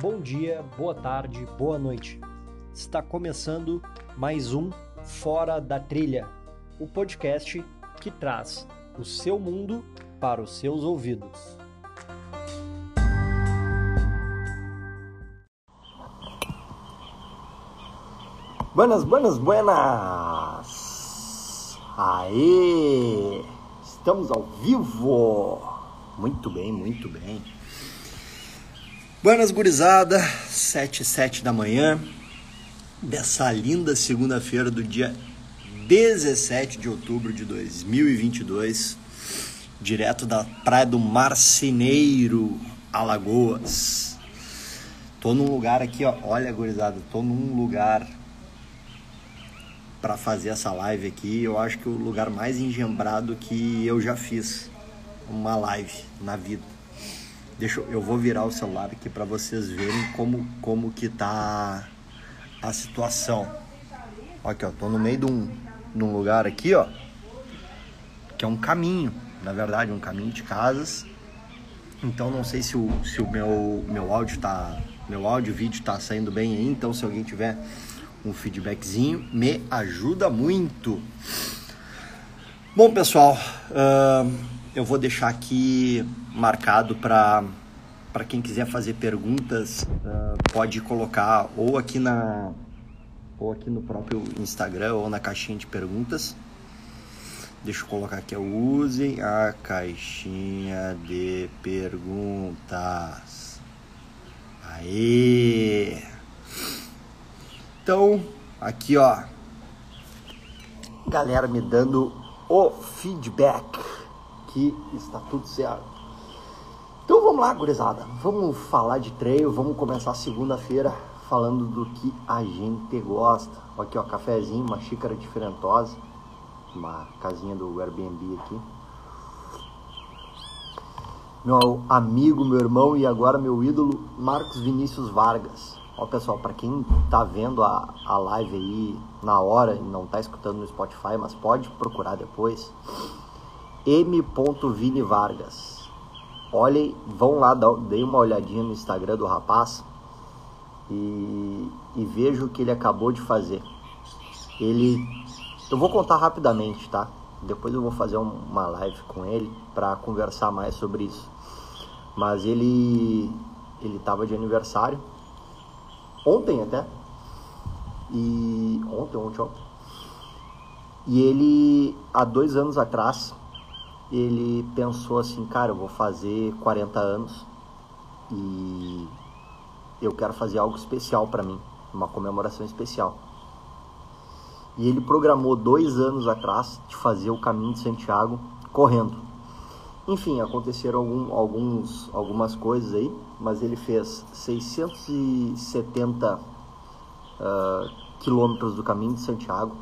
bom dia, boa tarde, boa noite. Está começando mais um Fora da Trilha, o podcast que traz o seu mundo para os seus ouvidos. Buenas, buenas, buenas! Aê! Estamos ao vivo! Muito bem, muito bem. Buenas, gurizada! 7 7 da manhã dessa linda segunda-feira do dia 17 de outubro de 2022, direto da Praia do Marceneiro, Alagoas. Tô num lugar aqui, ó. Olha, gurizada, tô num lugar para fazer essa live aqui. Eu acho que o lugar mais engembrado que eu já fiz uma live na vida. Deixa eu, eu vou virar o celular aqui para vocês verem como como que tá a situação. Aqui, ó, tô no meio de um, lugar aqui, ó, que é um caminho, na verdade, um caminho de casas. Então não sei se o, se o meu meu áudio tá meu áudio vídeo tá saindo bem aí, então se alguém tiver um feedbackzinho, me ajuda muito. Bom, pessoal, uh, eu vou deixar aqui marcado para para quem quiser fazer perguntas, uh, pode colocar ou aqui na ou aqui no próprio Instagram ou na caixinha de perguntas. Deixa eu colocar aqui, use a caixinha de perguntas. Aí. Então, aqui ó, galera me dando o feedback está tudo certo. Então vamos lá, gurizada. Vamos falar de treino, vamos começar segunda-feira falando do que a gente gosta. Aqui ó, cafezinho, uma xícara diferentosa, uma casinha do Airbnb aqui. Meu amigo, meu irmão e agora meu ídolo, Marcos Vinícius Vargas. Ó, pessoal, para quem tá vendo a, a live aí na hora e não tá escutando no Spotify, mas pode procurar depois, M. Vini Vargas. Olhem, vão lá, deem uma olhadinha no Instagram do rapaz e, e o que ele acabou de fazer. Ele, eu vou contar rapidamente, tá? Depois eu vou fazer uma live com ele para conversar mais sobre isso. Mas ele, ele tava de aniversário ontem até. E ontem, ontem, ontem. E ele, há dois anos atrás, ele pensou assim, cara, eu vou fazer 40 anos e eu quero fazer algo especial para mim, uma comemoração especial. E ele programou dois anos atrás de fazer o caminho de Santiago correndo. Enfim, aconteceram algum, alguns, algumas coisas aí, mas ele fez 670 uh, quilômetros do caminho de Santiago,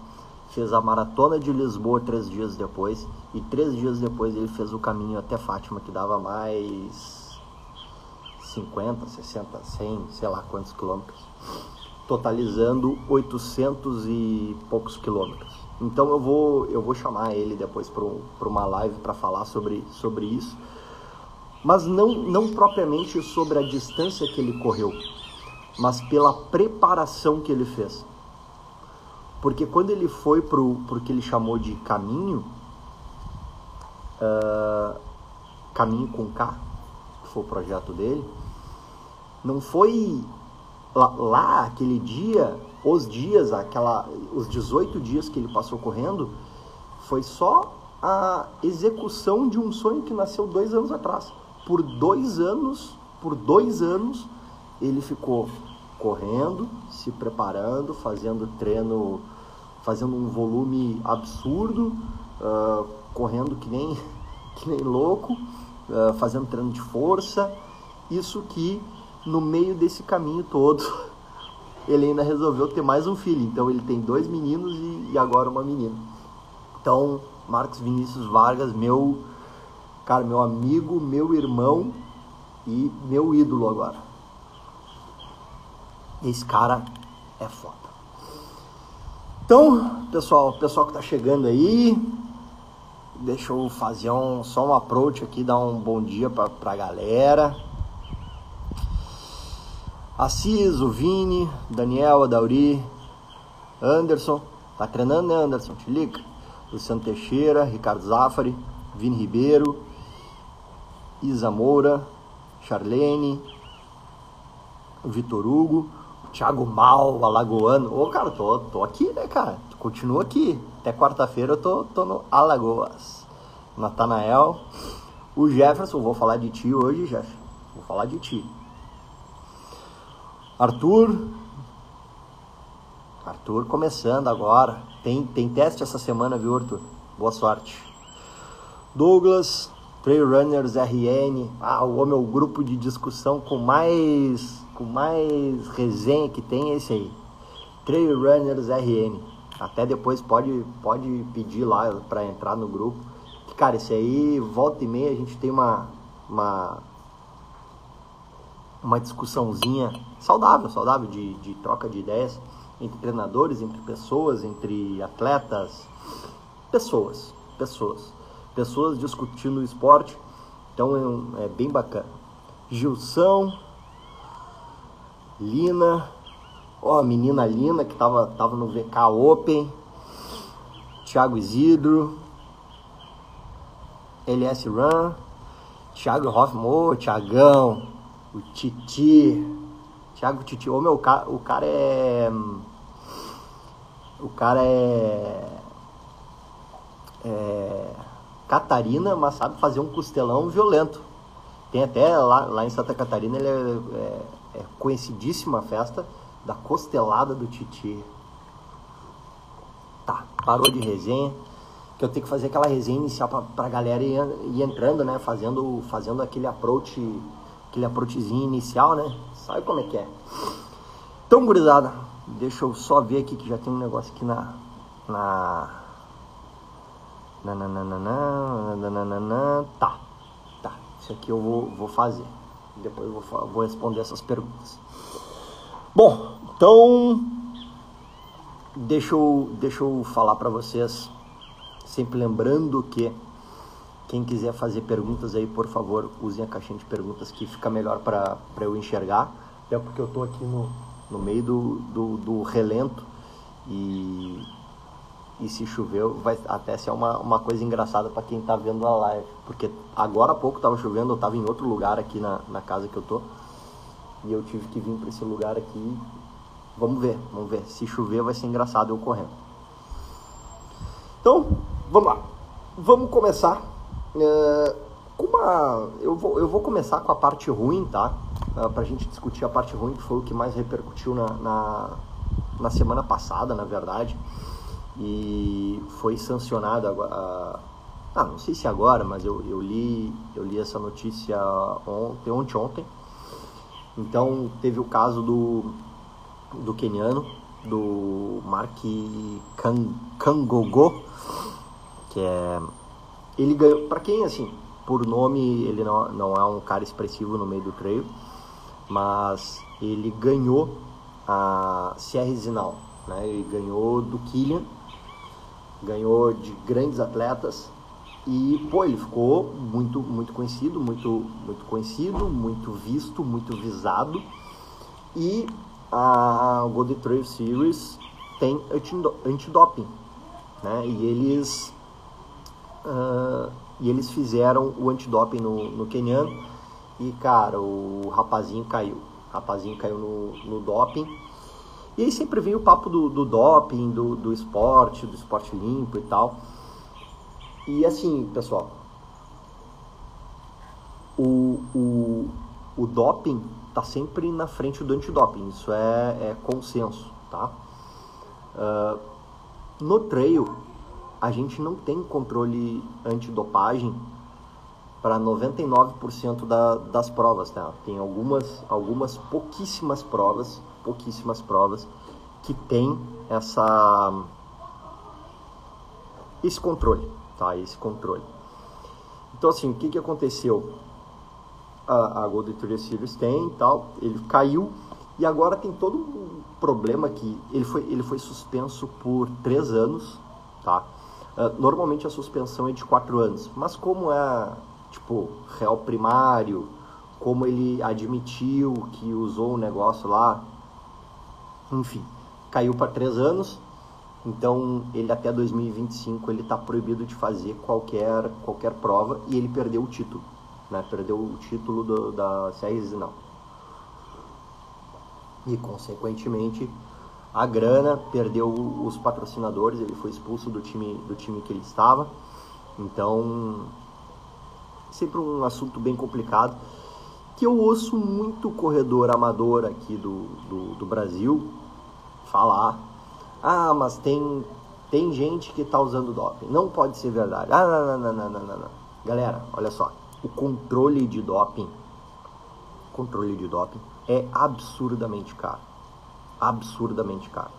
fez a maratona de Lisboa três dias depois, e três dias depois ele fez o caminho até Fátima, que dava mais 50, 60, 100, sei lá quantos quilômetros, totalizando 800 e poucos quilômetros. Então eu vou, eu vou chamar ele depois para uma live para falar sobre, sobre isso. Mas não, não propriamente sobre a distância que ele correu, mas pela preparação que ele fez. Porque quando ele foi para o que ele chamou de caminho, uh, Caminho com K, que foi o projeto dele, não foi lá, lá aquele dia os dias, aquela, os 18 dias que ele passou correndo, foi só a execução de um sonho que nasceu dois anos atrás. Por dois anos, por dois anos, ele ficou correndo, se preparando, fazendo treino, fazendo um volume absurdo, uh, correndo que nem, que nem louco, uh, fazendo treino de força. Isso que no meio desse caminho todo ele ainda resolveu ter mais um filho. Então ele tem dois meninos e, e agora uma menina. Então, Marcos Vinícius Vargas, meu, cara, meu amigo, meu irmão e meu ídolo agora. Esse cara é foda. Então, pessoal, pessoal que tá chegando aí, deixa eu fazer um, só um approach aqui, dar um bom dia pra, pra galera. Assis, o Vini, Daniel, a Dauri, Anderson. Tá treinando, né, Anderson? Te liga. Luciano Teixeira, Ricardo Zafari, Vini Ribeiro, Isa Moura, Charlene, Vitor Hugo, Thiago Mal, Alagoano. Ô, cara, tô, tô aqui, né, cara? Continua aqui. Até quarta-feira eu tô, tô no Alagoas. Natanael. O Jefferson, vou falar de ti hoje, Jeff. Vou falar de ti. Arthur. Arthur começando agora. Tem, tem teste essa semana, viu, Arthur? Boa sorte. Douglas, Trail Runners RN. Ah, o meu grupo de discussão com mais com mais resenha que tem é esse aí. Trail Runners RN. Até depois pode pode pedir lá para entrar no grupo. Cara, esse aí volta e meia a gente tem uma uma uma discussãozinha saudável, saudável de, de troca de ideias entre treinadores, entre pessoas, entre atletas, pessoas, pessoas, pessoas discutindo o esporte. Então é, é bem bacana. Gilson, Lina, ó, a menina Lina que tava, tava no VK Open, Thiago Isidro, LS Run, Thiago Hoffman, Thiagão, o Titi, Thiago Titi, ô meu, o cara é. O cara é. É. Catarina, mas sabe fazer um costelão violento. Tem até lá, lá em Santa Catarina, ele é, é, é conhecidíssima festa da costelada do Titi. Tá, parou de resenha. Que eu tenho que fazer aquela resenha inicial pra, pra galera ir, ir entrando, né? Fazendo, fazendo aquele approach aquele approachzinho inicial, né? Sabe como é que é. Então, gurizada, deixa eu só ver aqui que já tem um negócio aqui na... na... Nananana, tá, tá, isso aqui eu vou, vou fazer. Depois eu vou, vou responder essas perguntas. Bom, então deixa eu, deixa eu falar para vocês, sempre lembrando que quem quiser fazer perguntas aí, por favor, usem a caixinha de perguntas que fica melhor para eu enxergar. Até porque eu estou aqui no, no meio do, do, do, relento e, e se chover vai até ser uma, uma coisa engraçada para quem está vendo a live. Porque agora há pouco estava chovendo, eu estava em outro lugar aqui na, na casa que eu tô e eu tive que vir para esse lugar aqui. Vamos ver, vamos ver. Se chover vai ser engraçado eu correndo. Então, vamos lá. Vamos começar Uh, uma, eu, vou, eu vou começar com a parte ruim, tá? Uh, pra gente discutir a parte ruim, que foi o que mais repercutiu na, na, na semana passada, na verdade. E foi sancionado. Ah, não sei se agora, mas eu, eu, li, eu li essa notícia ontem, ontem, ontem. Então teve o caso do, do keniano, do Mark Kangogo, que é ele ganhou, para quem assim, por nome ele não, não é um cara expressivo no meio do trail, mas ele ganhou a Sierra Zinal, né? Ele ganhou do Killian, ganhou de grandes atletas e pô, ele ficou muito muito conhecido, muito muito conhecido, muito visto, muito visado. E a Golden Trail Series tem antidoping, né? E eles Uh, e eles fizeram o antidoping no, no Kenyan e, cara, o rapazinho caiu. O rapazinho caiu no, no doping. E aí sempre vem o papo do, do doping, do, do esporte, do esporte limpo e tal. E assim, pessoal, o, o, o doping tá sempre na frente do antidoping, isso é, é consenso, tá? Uh, no trail, a gente não tem controle antidopagem para 99% da, das provas, tá? Tem algumas, algumas pouquíssimas provas, pouquíssimas provas que tem essa esse controle, tá? Esse controle. Então assim, o que que aconteceu? A, a Golden Tour Series tem tal, ele caiu e agora tem todo um problema que ele foi ele foi suspenso por três anos, tá? Uh, normalmente a suspensão é de quatro anos, mas como é tipo réu primário como ele admitiu que usou o um negócio lá, enfim, caiu para três anos. Então ele até 2025 ele está proibido de fazer qualquer qualquer prova e ele perdeu o título, né? Perdeu o título do, da CR não. E consequentemente a grana, perdeu os patrocinadores, ele foi expulso do time do time que ele estava. Então sempre um assunto bem complicado que eu ouço muito corredor amador aqui do, do, do Brasil falar ah, mas tem, tem gente que está usando doping. Não pode ser verdade. Ah, não, não, não, não, não, não. Galera, olha só. O controle de doping, controle de doping é absurdamente caro. Absurdamente caro.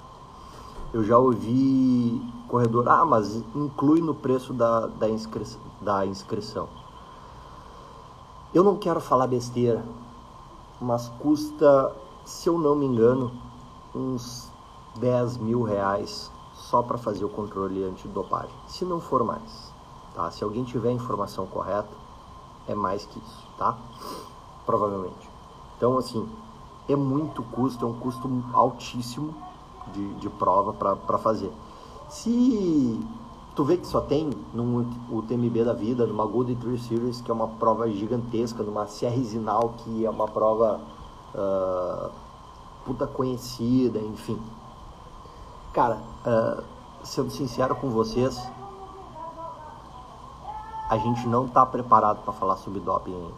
Eu já ouvi corredor, ah, mas inclui no preço da, da, inscri da inscrição. Eu não quero falar besteira, mas custa, se eu não me engano, uns 10 mil reais só para fazer o controle antidopagem, se não for mais, tá? Se alguém tiver a informação correta, é mais que isso, tá? Provavelmente. Então, assim, é muito custo, é um custo altíssimo de, de prova para fazer. Se tu vê que só tem no UTMB da vida, numa Golden Trail Series, que é uma prova gigantesca, numa CR Zinal, que é uma prova uh, puta conhecida, enfim, Cara, uh, sendo sincero com vocês, a gente não está preparado para falar sobre doping.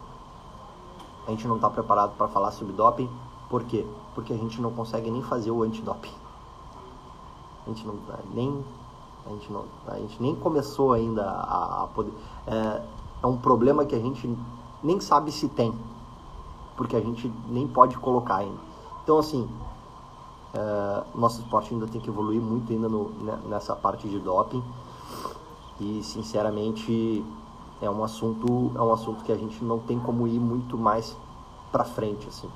A gente não está preparado para falar sobre doping, por quê? Porque a gente não consegue nem fazer o antidoping. A gente não nem a gente não a gente nem começou ainda a, a poder é, é um problema que a gente nem sabe se tem, porque a gente nem pode colocar ainda. Então assim, Uh, nosso esporte ainda tem que evoluir muito ainda no, né, nessa parte de doping. E sinceramente é um assunto é um assunto que a gente não tem como ir muito mais para frente assim.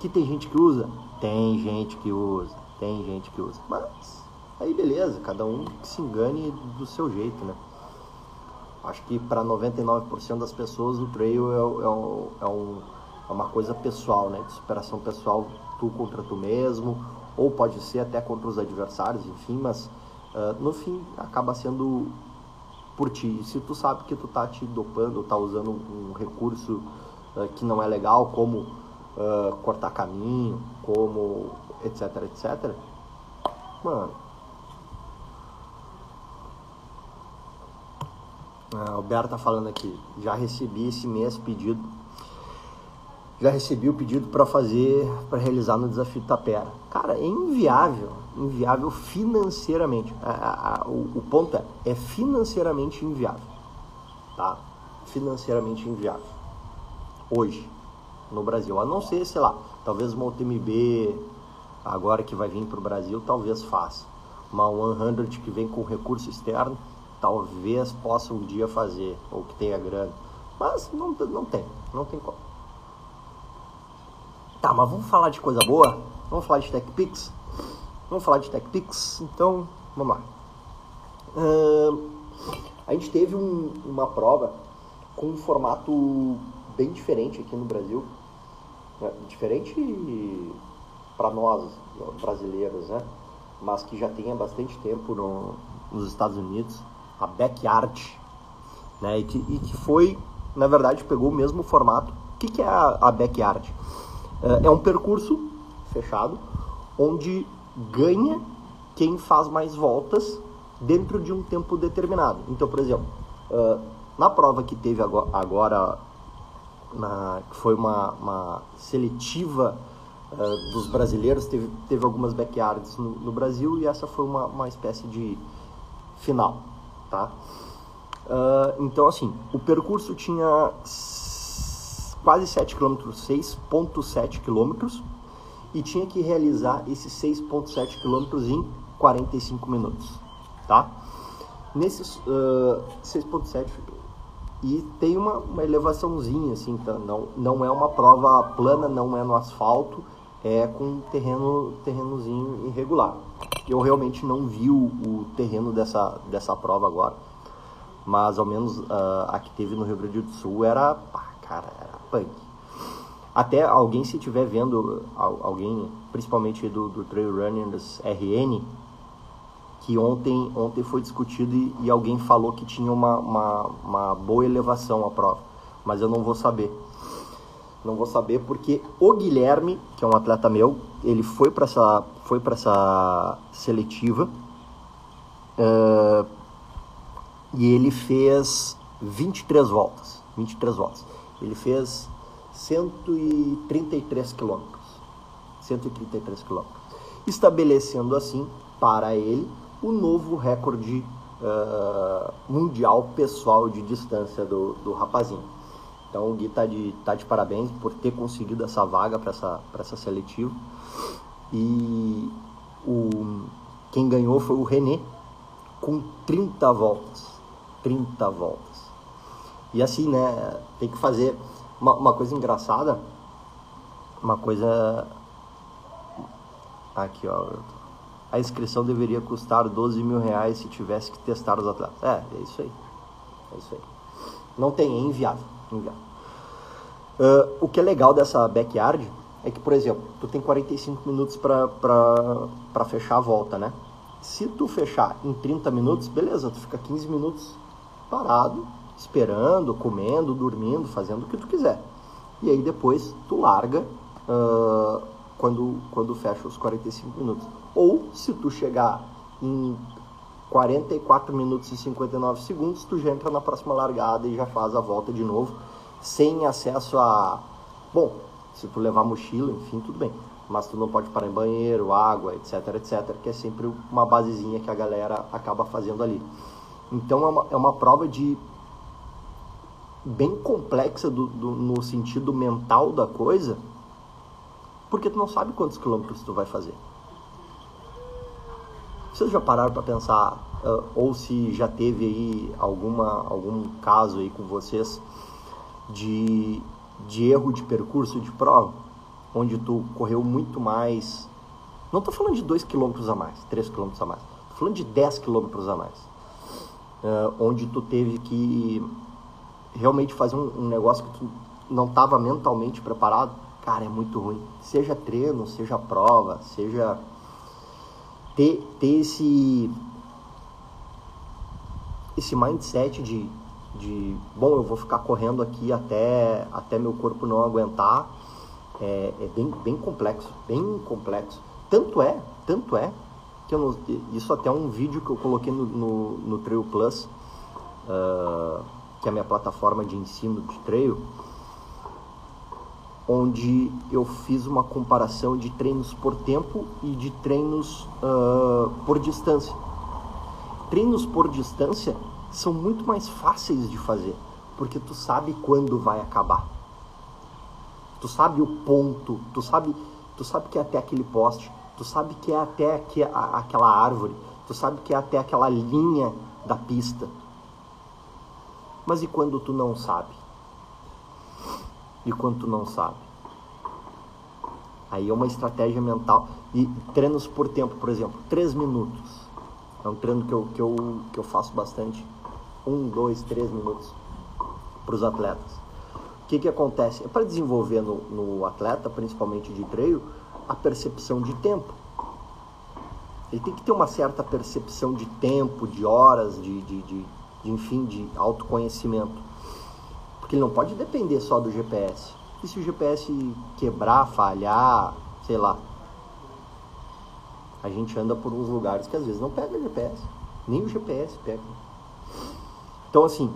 Que tem gente que usa? Tem gente que usa tem gente que usa. Mas aí beleza cada um que se engane do seu jeito né acho que para 99% das pessoas o trail é, é, um, é, um, é uma coisa pessoal né de superação pessoal tu contra tu mesmo ou pode ser até contra os adversários, enfim, mas uh, no fim acaba sendo por ti. E se tu sabe que tu tá te dopando, tá usando um recurso uh, que não é legal, como uh, cortar caminho, como etc, etc, mano. A Alberto tá falando aqui, já recebi esse mês pedido já recebi o pedido para fazer, para realizar no desafio Tapera. Cara, é inviável, inviável financeiramente. A, a, a, o, o, ponto é, é financeiramente inviável, tá? Financeiramente inviável. Hoje, no Brasil. A não ser, sei lá, talvez uma UTMB agora que vai vir para o Brasil, talvez faça. Uma 100 que vem com recurso externo, talvez possa um dia fazer, ou que tenha grana. Mas não, não tem, não tem como. Tá, mas vamos falar de coisa boa? Vamos falar de TechPix? Vamos falar de TechPix? Então, vamos lá. Uh, a gente teve um, uma prova com um formato bem diferente aqui no Brasil. Né? Diferente para nós, brasileiros, né? Mas que já tem há bastante tempo no, nos Estados Unidos. A Backyard. Né? E, que, e que foi, na verdade, pegou o mesmo formato. O que, que é a, a Backyard? É, é um percurso fechado onde ganha quem faz mais voltas dentro de um tempo determinado. Então, por exemplo, uh, na prova que teve agora, agora na, que foi uma, uma seletiva uh, dos brasileiros, teve, teve algumas backyards no, no, Brasil e essa foi uma, uma espécie de final, tá? Uh, então, assim, o percurso tinha quase 7 km, 6,7 km, e tinha que realizar esses 6,7 km em 45 minutos, tá? Nesses uh, 6,7 e tem uma, uma elevaçãozinha, assim, tá? não, não é uma prova plana, não é no asfalto, é com terreno terrenozinho irregular. Eu realmente não vi o, o terreno dessa, dessa prova agora, mas ao menos uh, a que teve no Rio Grande do Sul era, pá, cara, era punk. Até alguém se estiver vendo, alguém, principalmente do, do Trail Runners RN, que ontem, ontem foi discutido e, e alguém falou que tinha uma, uma, uma boa elevação a prova, mas eu não vou saber. Não vou saber porque o Guilherme, que é um atleta meu, ele foi para essa, foi essa seletiva uh, e ele fez 23 voltas. 23 voltas. Ele fez 133 quilômetros. 133 quilômetros. Estabelecendo assim para ele o novo recorde uh, mundial pessoal de distância do, do rapazinho. Então o Gui tá de, tá de parabéns por ter conseguido essa vaga para essa, essa seletiva. E o, quem ganhou foi o René, com 30 voltas. 30 voltas. E assim, né, tem que fazer uma, uma coisa engraçada, uma coisa. Aqui, ó a inscrição deveria custar 12 mil reais se tivesse que testar os atletas. É, é isso aí. É isso aí. Não tem, é inviável. Inviável. Uh, o que é legal dessa backyard é que, por exemplo, tu tem 45 minutos para fechar a volta, né? Se tu fechar em 30 minutos, beleza, tu fica 15 minutos parado, esperando, comendo, dormindo, fazendo o que tu quiser. E aí depois tu larga uh, quando, quando fecha os 45 minutos. Ou se tu chegar em 44 minutos e 59 segundos, tu já entra na próxima largada e já faz a volta de novo, sem acesso a. Bom, se tu levar mochila, enfim, tudo bem. Mas tu não pode parar em banheiro, água, etc, etc, que é sempre uma basezinha que a galera acaba fazendo ali. Então é uma, é uma prova de bem complexa do, do, no sentido mental da coisa, porque tu não sabe quantos quilômetros tu vai fazer. Vocês já pararam para pensar, uh, ou se já teve aí alguma, algum caso aí com vocês de, de erro de percurso de prova, onde tu correu muito mais. Não estou falando de 2 km a mais, 3 km a mais, estou falando de 10 km a mais, uh, onde tu teve que realmente fazer um, um negócio que tu não estava mentalmente preparado. Cara, é muito ruim. Seja treino, seja prova, seja ter, ter esse, esse mindset de, de, bom, eu vou ficar correndo aqui até, até meu corpo não aguentar, é, é bem, bem complexo, bem complexo. Tanto é, tanto é, que eu isso até é um vídeo que eu coloquei no, no, no Trail Plus, uh, que é a minha plataforma de ensino de trail, onde eu fiz uma comparação de treinos por tempo e de treinos uh, por distância. Treinos por distância são muito mais fáceis de fazer, porque tu sabe quando vai acabar. Tu sabe o ponto, tu sabe, tu sabe que é até aquele poste, tu sabe que é até aqui, a, aquela árvore, tu sabe que é até aquela linha da pista. Mas e quando tu não sabe? e quanto não sabe. Aí é uma estratégia mental. E treinos por tempo, por exemplo, 3 minutos. É um treino que eu, que eu, que eu faço bastante. 1, 2, 3 minutos para os atletas. O que, que acontece? É para desenvolver no, no atleta, principalmente de treino, a percepção de tempo. Ele tem que ter uma certa percepção de tempo, de horas, de, de, de, de enfim, de autoconhecimento. Porque ele não pode depender só do GPS. E se o GPS quebrar, falhar, sei lá, a gente anda por uns lugares que às vezes não pega o GPS. Nem o GPS pega. Então, assim,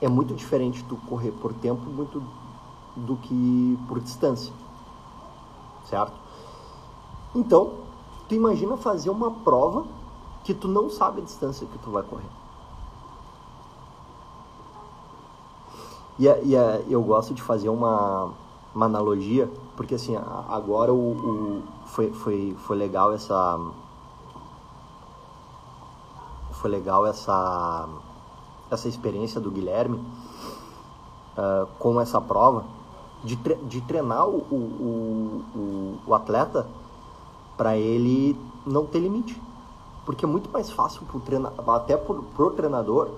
é muito diferente tu correr por tempo muito do que por distância. Certo? Então, tu imagina fazer uma prova que tu não sabe a distância que tu vai correr. E, e eu gosto de fazer uma, uma analogia, porque assim, agora o, o, foi, foi, foi legal essa. Foi legal essa, essa experiência do Guilherme uh, com essa prova, de, tre de treinar o, o, o, o atleta para ele não ter limite. Porque é muito mais fácil pro treinador, até pro, pro treinador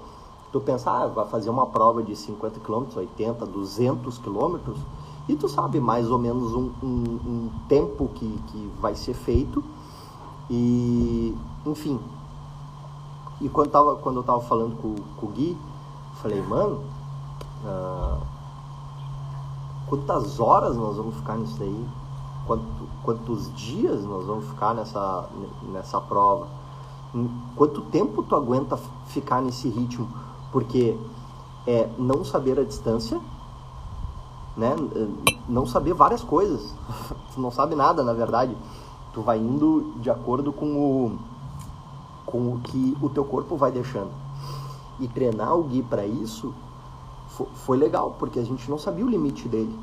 Tu pensa, ah, vai fazer uma prova de 50 km, 80, 200 km, e tu sabe mais ou menos um, um, um tempo que, que vai ser feito. E, enfim. E quando, tava, quando eu tava falando com, com o Gui, falei, mano, uh, quantas horas nós vamos ficar nisso aí? Quanto, quantos dias nós vamos ficar nessa, nessa prova? Quanto tempo tu aguenta ficar nesse ritmo? Porque é não saber a distância, né? Não saber várias coisas. tu não sabe nada, na verdade. Tu vai indo de acordo com o, com o que o teu corpo vai deixando. E treinar o Gui para isso foi legal, porque a gente não sabia o limite dele.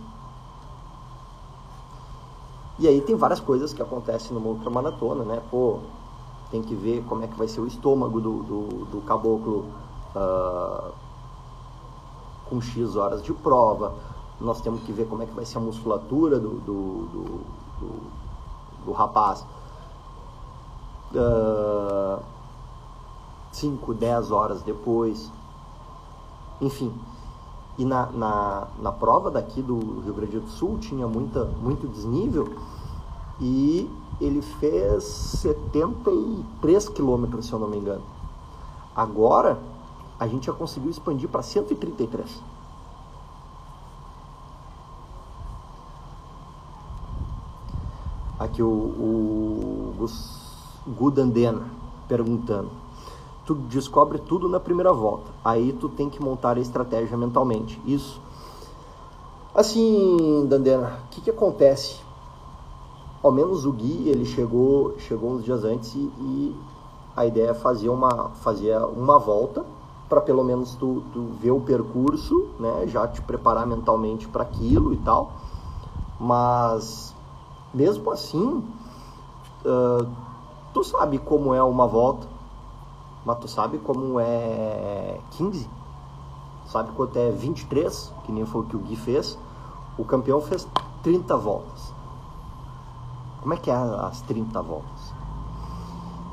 E aí tem várias coisas que acontecem numa ultramaratona, né? Pô, tem que ver como é que vai ser o estômago do, do, do caboclo uh, com X horas de prova. Nós temos que ver como é que vai ser a musculatura do, do, do, do, do rapaz. 5, uh, 10 horas depois. Enfim. E na, na, na prova daqui do Rio Grande do Sul tinha muita, muito desnível e ele fez 73 quilômetros, se eu não me engano. Agora, a gente já conseguiu expandir para 133. Aqui o, o Gudandena perguntando. Tu descobre tudo na primeira volta. Aí tu tem que montar a estratégia mentalmente. Isso. Assim, Dandena, o que, que acontece? ao menos o Gui, ele chegou, chegou uns dias antes e, e a ideia é fazer uma, fazer uma volta para pelo menos tu, tu ver o percurso, né, já te preparar mentalmente para aquilo e tal. Mas mesmo assim, uh, tu sabe como é uma volta, mas tu sabe como é 15, sabe quanto é 23, que nem foi o que o Gui fez. O campeão fez 30 voltas. Como é que é as 30 voltas?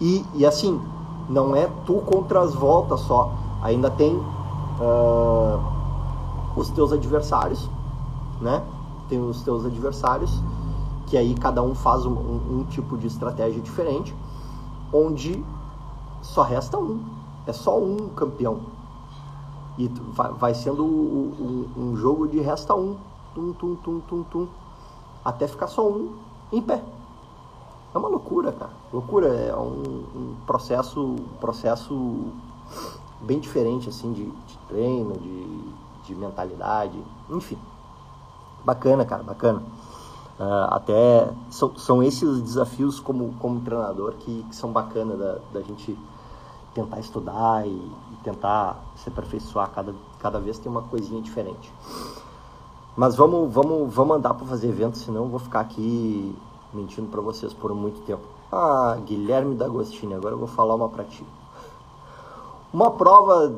E, e assim, não é tu contra as voltas só. Ainda tem uh, os teus adversários, né? Tem os teus adversários, que aí cada um faz um, um, um tipo de estratégia diferente, onde só resta um. É só um campeão. E vai, sendo um, um, jogo de resta um. Tum, tum, tum, tum, tum. Até ficar só um em pé. É uma loucura, cara. Loucura é um, um processo, um processo bem diferente assim de, de treino, de, de, mentalidade, enfim. Bacana, cara, bacana. Uh, até são, são esses desafios como, como treinador que, que são bacanas da, da gente tentar estudar e, tentar se aperfeiçoar cada, cada vez tem uma coisinha diferente. Mas vamos, vamos, vamos andar para fazer evento, senão eu vou ficar aqui mentindo para vocês por muito tempo. Ah, Guilherme D'Agostini, agora eu vou falar uma para ti. Uma prova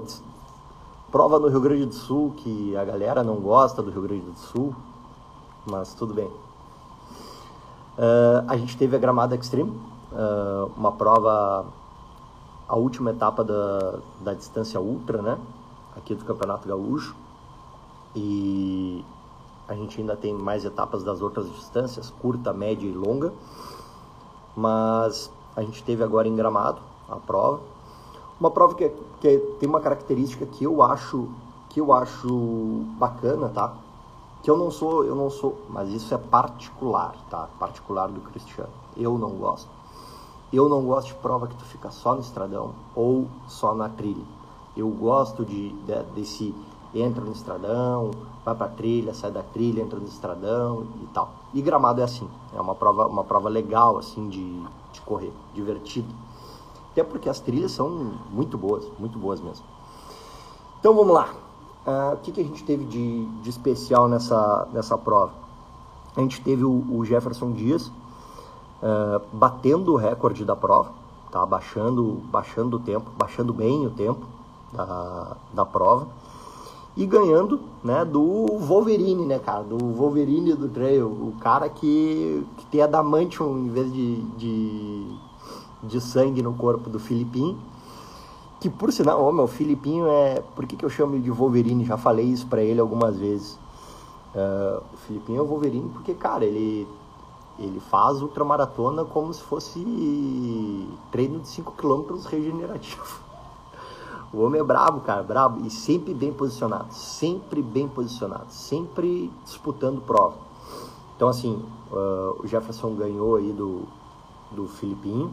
prova no Rio Grande do Sul que a galera não gosta do Rio Grande do Sul, mas tudo bem. Uh, a gente teve a Gramada Extreme, uh, uma prova, a última etapa da, da distância ultra, né? Aqui do Campeonato Gaúcho. E a gente ainda tem mais etapas das outras distâncias, curta, média e longa. Mas a gente teve agora em Gramado a prova. Uma prova que, que tem uma característica que eu acho que eu acho bacana, tá? Que eu não sou, eu não sou, mas isso é particular, tá? Particular do Cristiano. Eu não gosto. Eu não gosto de prova que tu fica só no estradão ou só na trilha. Eu gosto de, de desse entra no estradão, vai para trilha, sai da trilha, entra no estradão e tal. E Gramado é assim, é uma prova, uma prova legal assim de, de correr, divertido. Até porque as trilhas são muito boas, muito boas mesmo. Então vamos lá. Uh, o que, que a gente teve de, de especial nessa, nessa prova? A gente teve o, o Jefferson Dias uh, batendo o recorde da prova, tá? baixando, baixando o tempo, baixando bem o tempo da, da prova e ganhando, né, do Wolverine, né, cara, do Wolverine do trail, o cara que, que tem adamantium em vez de, de, de sangue no corpo do Filipinho, Que por sinal, ô, meu Filipinho é. Por que, que eu chamo ele de Wolverine? Já falei isso para ele algumas vezes. Uh, o Filipinho é o Wolverine porque, cara, ele ele faz ultramaratona como se fosse treino de 5 km regenerativo. O homem é brabo, cara, brabo e sempre bem posicionado, sempre bem posicionado, sempre disputando prova. Então, assim, uh, o Jefferson ganhou aí do, do Filipinho,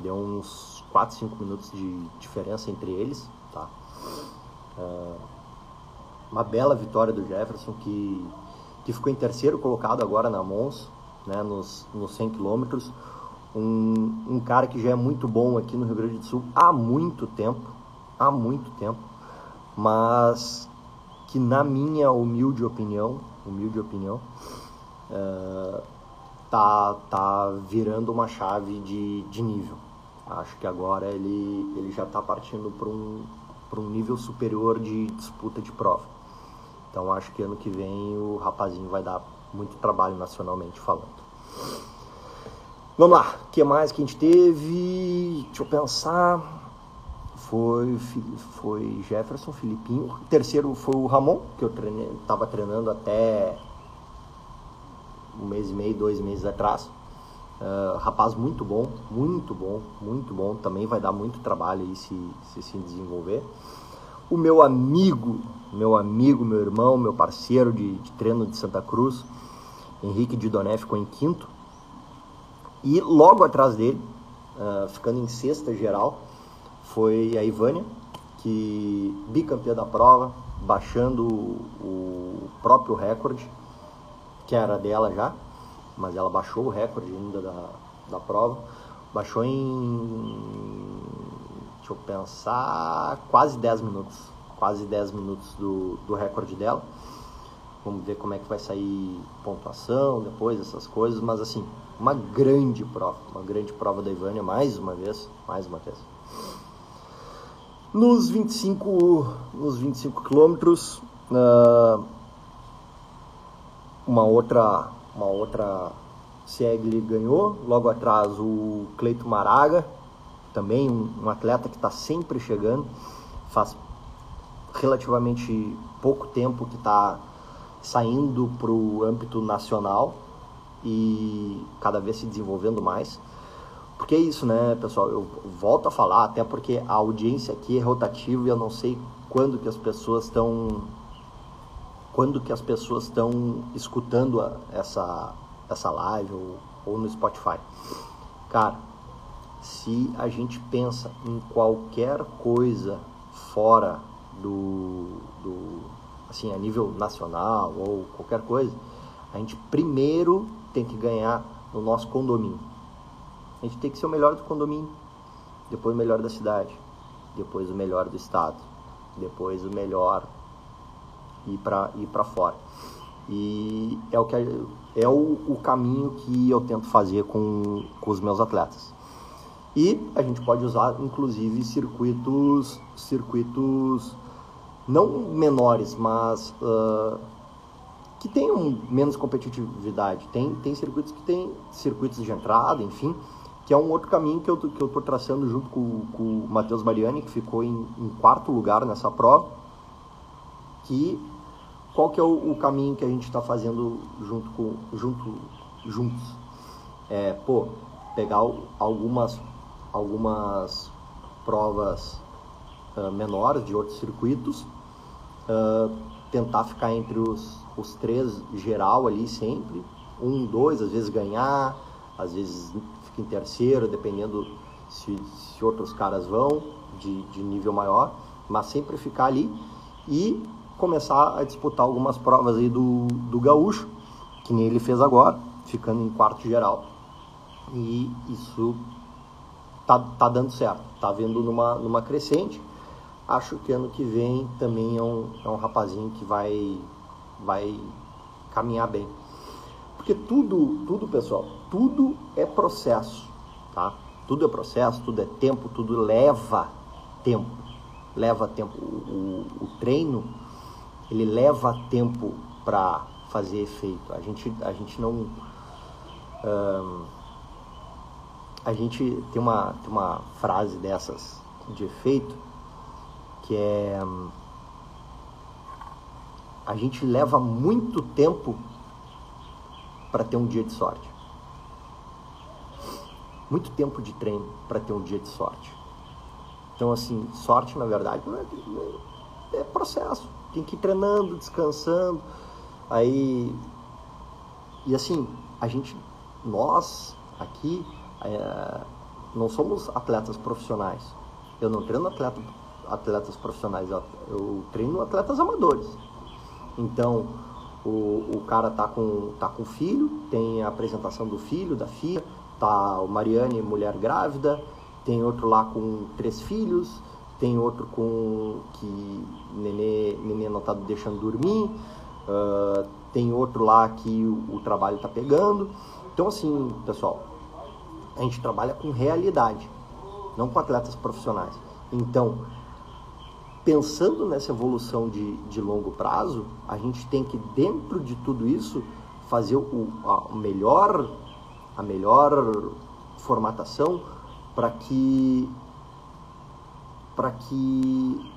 deu uns 4, 5 minutos de diferença entre eles, tá? Uh, uma bela vitória do Jefferson que, que ficou em terceiro colocado agora na Mons, né, nos, nos 100 quilômetros. Um, um cara que já é muito bom aqui no Rio Grande do Sul há muito tempo, há muito tempo, mas que na minha humilde opinião, humilde opinião, uh, tá, tá virando uma chave de, de nível. Acho que agora ele, ele já está partindo para um, um nível superior de disputa de prova. Então acho que ano que vem o rapazinho vai dar muito trabalho nacionalmente falando. Vamos lá, o que mais que a gente teve? Deixa eu pensar. Foi, foi Jefferson, Filipinho. Terceiro foi o Ramon, que eu estava treinando até um mês e meio, dois meses atrás. Uh, rapaz muito bom, muito bom, muito bom. Também vai dar muito trabalho aí se se, se desenvolver. O meu amigo, meu amigo, meu irmão, meu parceiro de, de treino de Santa Cruz, Henrique de Doné ficou em quinto. E logo atrás dele, uh, ficando em sexta geral, foi a Ivânia, que bicampeã da prova, baixando o próprio recorde, que era dela já, mas ela baixou o recorde ainda da, da prova. Baixou em, deixa eu pensar, quase 10 minutos. Quase 10 minutos do, do recorde dela. Vamos ver como é que vai sair pontuação depois, essas coisas. Mas assim, uma grande prova, uma grande prova da Ivânia, mais uma vez, mais uma vez. Nos 25, nos 25 quilômetros, uh, uma outra, uma outra Segli ganhou. Logo atrás o Cleito Maraga, também um atleta que está sempre chegando, faz relativamente pouco tempo que está saindo para o âmbito nacional e cada vez se desenvolvendo mais. Porque é isso, né, pessoal? Eu volto a falar, até porque a audiência aqui é rotativa e eu não sei quando que as pessoas estão quando que as pessoas estão escutando a, essa essa live ou, ou no Spotify. Cara, se a gente pensa em qualquer coisa fora do, do assim, a nível nacional ou qualquer coisa, a gente primeiro tem que ganhar no nosso condomínio. A gente tem que ser o melhor do condomínio, depois o melhor da cidade, depois o melhor do estado, depois o melhor ir para ir para fora. E é o que é o, o caminho que eu tento fazer com, com os meus atletas. E a gente pode usar inclusive circuitos circuitos não menores, mas uh, que tenham menos competitividade. Tem, tem circuitos que tem circuitos de entrada, enfim, que é um outro caminho que eu, que eu traçando junto com, com o Matheus Mariani, que ficou em, em, quarto lugar nessa prova. Que, qual que é o, o caminho que a gente está fazendo junto com, junto, juntos? É, pô, pegar algumas, algumas provas uh, menores de outros circuitos uh, tentar ficar entre os, os três geral ali sempre, um, dois, às vezes ganhar, às vezes fica em terceiro, dependendo se, se outros caras vão de, de nível maior, mas sempre ficar ali e começar a disputar algumas provas aí do, do gaúcho, que nem ele fez agora, ficando em quarto geral. E isso tá, tá dando certo, tá vendo numa, numa crescente acho que ano que vem também é um, é um rapazinho que vai, vai caminhar bem. Porque tudo, tudo, pessoal, tudo é processo, tá? Tudo é processo, tudo é tempo, tudo leva tempo. Leva tempo. O, o, o treino, ele leva tempo para fazer efeito. A gente, a gente não... a gente tem uma, tem uma frase dessas de efeito que é a gente leva muito tempo para ter um dia de sorte. Muito tempo de treino para ter um dia de sorte. Então, assim, sorte, na verdade, é, não é, é processo. Tem que ir treinando, descansando. Aí. E assim, a gente, nós aqui, é, não somos atletas profissionais. Eu não treino atleta, atletas profissionais, eu treino atletas amadores. Então, o, o cara tá com, tá com filho, tem a apresentação do filho, da filha, tá o Mariane, mulher grávida, tem outro lá com três filhos, tem outro com que nenê, nenê não tá deixando dormir, uh, tem outro lá que o, o trabalho tá pegando. Então, assim, pessoal, a gente trabalha com realidade, não com atletas profissionais. Então, pensando nessa evolução de, de longo prazo, a gente tem que, dentro de tudo isso, fazer o, a melhor, a melhor formatação para que para que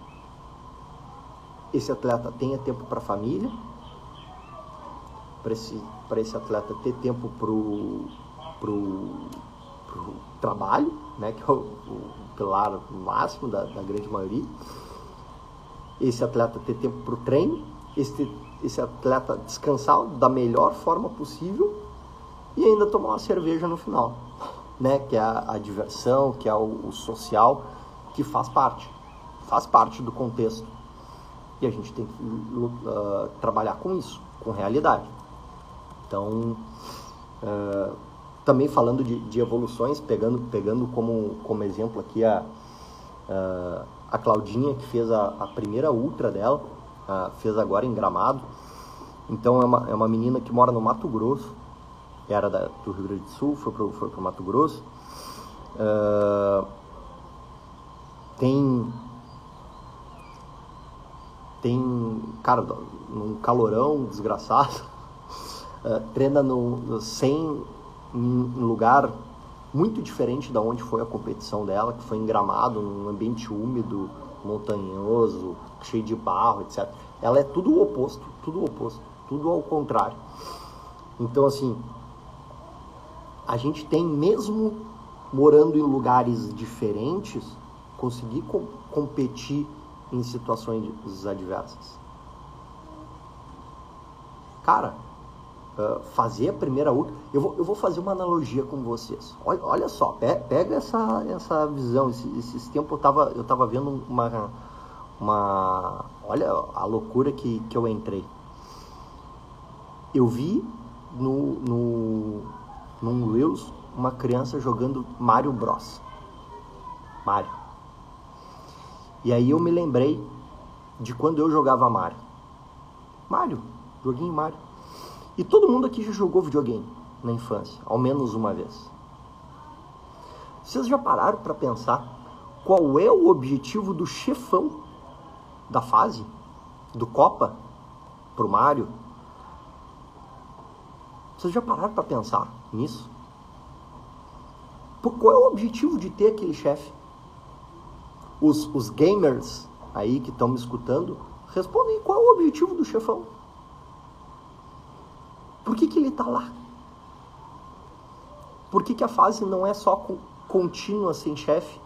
esse atleta tenha tempo para a família, para esse, esse atleta ter tempo para o trabalho, né, que é o, o pilar máximo da, da grande maioria, esse atleta ter tempo para o treino, esse, esse atleta descansar da melhor forma possível e ainda tomar uma cerveja no final, né, que é a, a diversão, que é o, o social, que faz parte, faz parte do contexto. E a gente tem que uh, trabalhar com isso, com realidade. Então, uh, também falando de, de, evoluções, pegando, pegando como, como exemplo aqui a, uh, a Claudinha, que fez a, a primeira ultra dela, fez agora em Gramado. Então, é uma, é uma menina que mora no Mato Grosso, era da, do Rio Grande do Sul, foi para foi Mato Grosso. tem tem, cara, num calorão desgraçado, uh, treina no, sem um lugar muito diferente da onde foi a competição dela, que foi em Gramado, num ambiente úmido, montanhoso, cheio de barro, etc. Ela é tudo o oposto, tudo o oposto, tudo ao contrário. Então, assim, a gente tem mesmo morando em lugares diferentes, conseguir co competir em situações adversas. Cara, uh, fazer a primeira ultra. Eu vou, eu vou fazer uma analogia com vocês. Olha, olha só, pega essa, essa visão. Esse, esses tempos eu tava, eu tava vendo uma. uma olha a loucura que, que eu entrei. Eu vi no, no, num Reels uma criança jogando Mario Bros. Mario. E aí eu me lembrei de quando eu jogava Mario. Mario, joguinho Mario. E todo mundo aqui já jogou videogame na infância, ao menos uma vez. Vocês já pararam para pensar qual é o objetivo do chefão da fase do Copa pro Mario? Vocês já pararam para pensar nisso? Qual é o objetivo de ter aquele chefe? os, os gamers aí que estão me escutando, respondem qual é o objetivo do chefão. Por que, que ele está lá? Por que, que a fase não é só contínua sem chefe?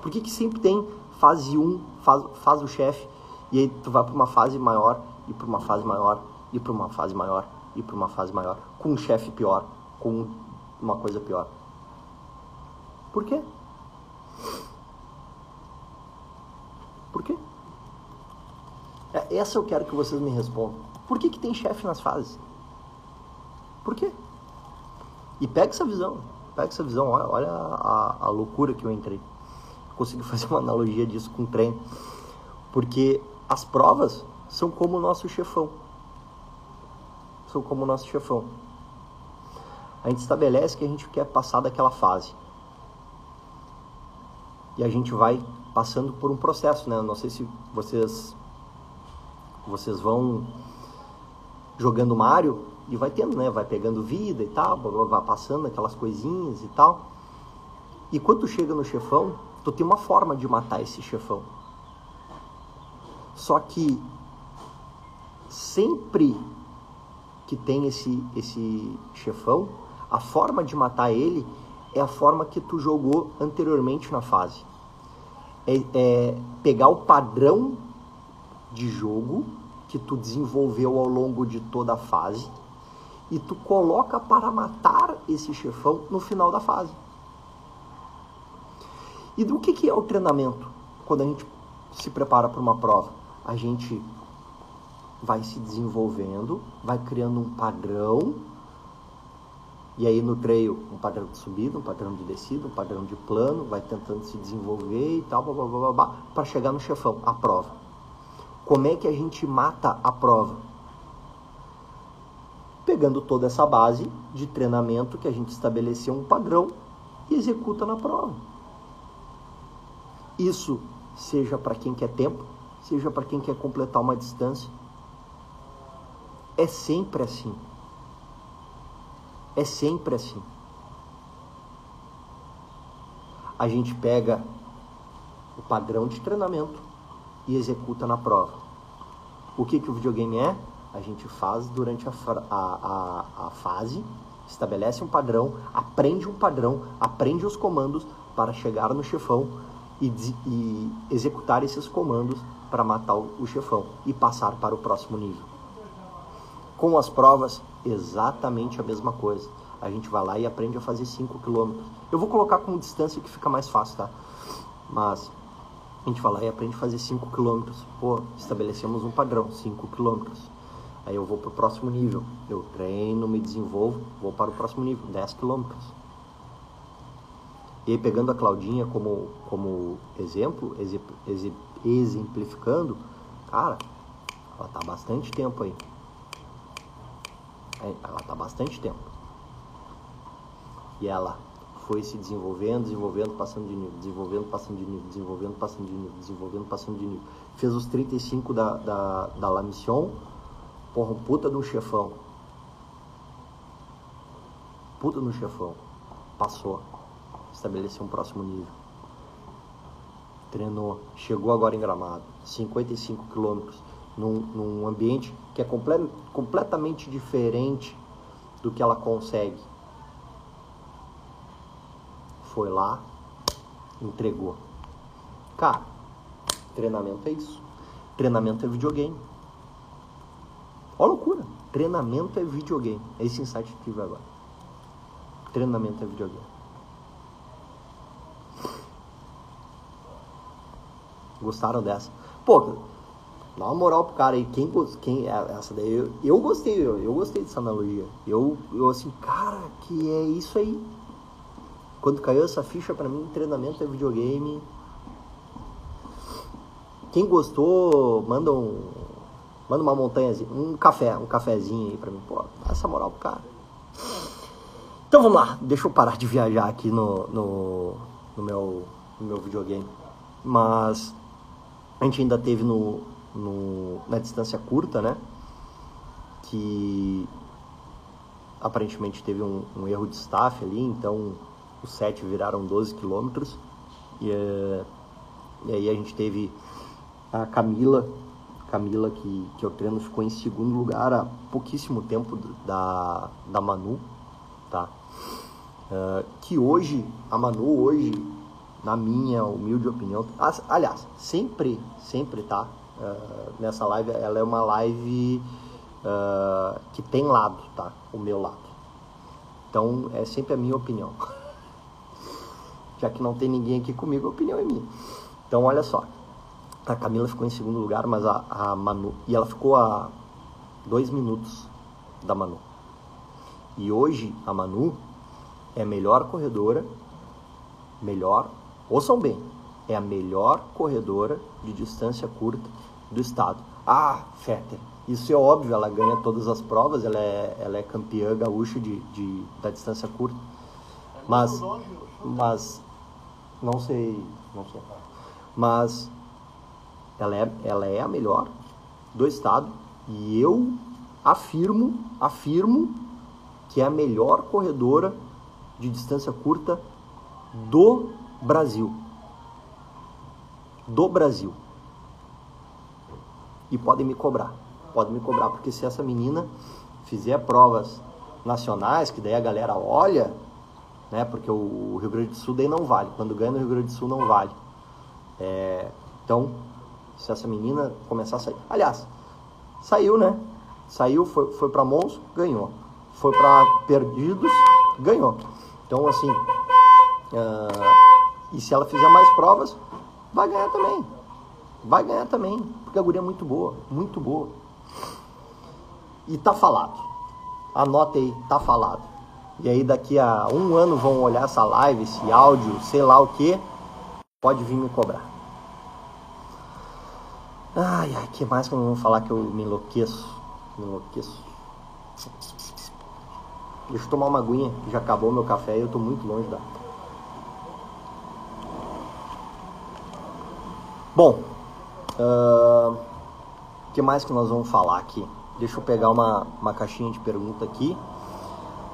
Por que, que sempre tem fase 1, faz, faz o chefe, e aí tu vai para uma fase maior, e para uma fase maior, e para uma fase maior, e para uma fase maior, com um chefe pior, com uma coisa pior? Por quê? Por quê? É, essa eu quero que vocês me respondam. Por que, que tem chefe nas fases? Por quê? E pega essa visão. Pega essa visão. Olha, olha a, a, loucura que eu entrei. Consegui fazer uma analogia disso com o treino. Porque as provas são como o nosso chefão. São como o nosso chefão. A gente estabelece que a gente quer passar daquela fase. E a gente vai passando por um processo, né? Não sei se vocês vocês vão jogando Mario e vai tendo, né? Vai pegando vida e tal, vai passando aquelas coisinhas e tal. E quando tu chega no chefão, tu tem uma forma de matar esse chefão. Só que sempre que tem esse, esse chefão, a forma de matar ele é a forma que tu jogou anteriormente na fase. É, é pegar o padrão de jogo que tu desenvolveu ao longo de toda a fase e tu coloca para matar esse chefão no final da fase. E do que, que é o treinamento quando a gente se prepara para uma prova? A gente vai se desenvolvendo, vai criando um padrão, e aí no treino um padrão de subida, um padrão de descida, um padrão de plano, vai tentando se desenvolver e tal, para chegar no chefão, a prova. Como é que a gente mata a prova? Pegando toda essa base de treinamento que a gente estabeleceu um padrão e executa na prova. Isso seja para quem quer tempo, seja para quem quer completar uma distância, é sempre assim. É sempre assim. A gente pega o padrão de treinamento e executa na prova. O que, que o videogame é? A gente faz durante a, a, a, a fase, estabelece um padrão, aprende um padrão, aprende os comandos para chegar no chefão e, e executar esses comandos para matar o, chefão e passar para o próximo nível. Com as provas, exatamente a mesma coisa. A gente vai lá e aprende a fazer 5 km. Eu vou colocar com distância que fica mais fácil, tá? Mas a gente vai lá e aprende a fazer 5 km. Pô, estabelecemos um padrão, 5 km. Aí eu vou para o próximo nível. Eu treino, me desenvolvo, vou para o próximo nível, 10 km. E aí, pegando a Claudinha como, como exemplo, exemplificando, cara, ela tá bastante tempo aí. É, ela está bastante tempo. E ela foi se desenvolvendo, desenvolvendo, passando de nível, desenvolvendo, passando de nível, desenvolvendo, passando de nível, desenvolvendo, passando de nível. Fez os 35 da, da, da La Mission, porra, um puta de um chefão. Puta no chefão. Passou. Estabeleceu um próximo nível. Treinou. Chegou agora em Gramado. 55 quilômetros num, num ambiente que é comple completamente diferente do que ela consegue. Foi lá, entregou. Cara, treinamento é isso. Treinamento é videogame. Treinamento é videogame. É esse insight que tive agora. Treinamento é videogame. Gostaram dessa? Pô, Dá uma moral pro cara aí. Quem, quem é essa daí? Eu, eu gostei, eu, eu gostei dessa analogia. Eu, eu assim, cara, que é isso aí. Quando caiu essa ficha para mim, treinamento é videogame. Quem gostou, manda um. Manda uma montanhazinha, um café, um cafezinho aí pra mim. Pô, dá essa moral pro cara. Então vamos lá, deixa eu parar de viajar aqui no, no, no meu, no meu videogame. Mas a gente ainda teve no, no, na distância curta, né? Que aparentemente teve um, um, erro de staff ali, então os 7 viraram 12 quilômetros. E, é, e aí a gente teve a Camila, Camila que, que eu treino ficou em segundo lugar há pouquíssimo tempo da, da Manu, tá? Uh, que hoje, a Manu hoje, na minha humilde opinião, aliás, sempre, sempre tá, uh, nessa live, ela é uma live uh, que tem lado, tá? O meu lado. Então, é sempre a minha opinião. Já que não tem ninguém aqui comigo, a opinião é minha. Então, olha só. A Camila ficou em segundo lugar, mas a, a Manu... E ela ficou a dois minutos da Manu. E hoje, a Manu é a melhor corredora, melhor, ouçam bem, é a melhor corredora de distância curta do estado. Ah, Fetter, isso é óbvio, ela ganha todas as provas, ela é, ela é campeã gaúcha de, de, da distância curta. Mas, mas, não sei, não sei. Mas, ela é, ela é a melhor do estado e eu afirmo, afirmo que é a melhor corredora de distância curta do Brasil. Do Brasil. e podem me cobrar. Podem me cobrar, porque se essa menina fizer provas nacionais, que daí a galera olha, né? Porque o Rio Grande do Sul daí não vale. Quando ganha no Rio Grande do Sul não vale. É, então, se essa menina começar a sair. Aliás, saiu, né? Saiu, foi, foi para Mons, ganhou. Foi para Perdidos, ganhou. Então, assim, uh, e se ela fizer mais provas, vai ganhar também. Vai ganhar também, porque a guria é muito boa, muito boa. E tá falado. Anota aí, tá falado. E aí daqui a um ano vão olhar essa live, esse áudio, sei lá o que, pode vir me cobrar. Ai, ai, que mais que eu vou falar que eu me enlouqueço? Me enlouqueço. Deixa eu tomar uma aguinha, que já acabou meu café e eu tô muito longe da. Bom, o uh, que mais que nós vamos falar aqui? Deixa eu pegar uma, uma caixinha de pergunta aqui.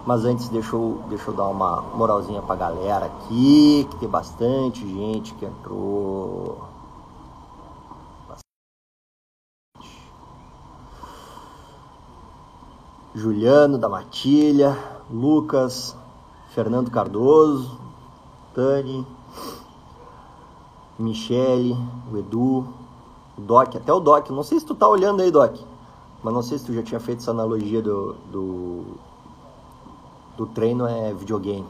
Mas antes, deixa eu, deixa eu dar uma moralzinha pra galera aqui, que tem bastante gente que entrou. Juliano da Matilha, Lucas, Fernando Cardoso, Tani, Michele, o Edu, o Doc, até o Doc. Não sei se tu tá olhando aí, Doc, mas não sei se tu já tinha feito essa analogia do, do do treino é videogame.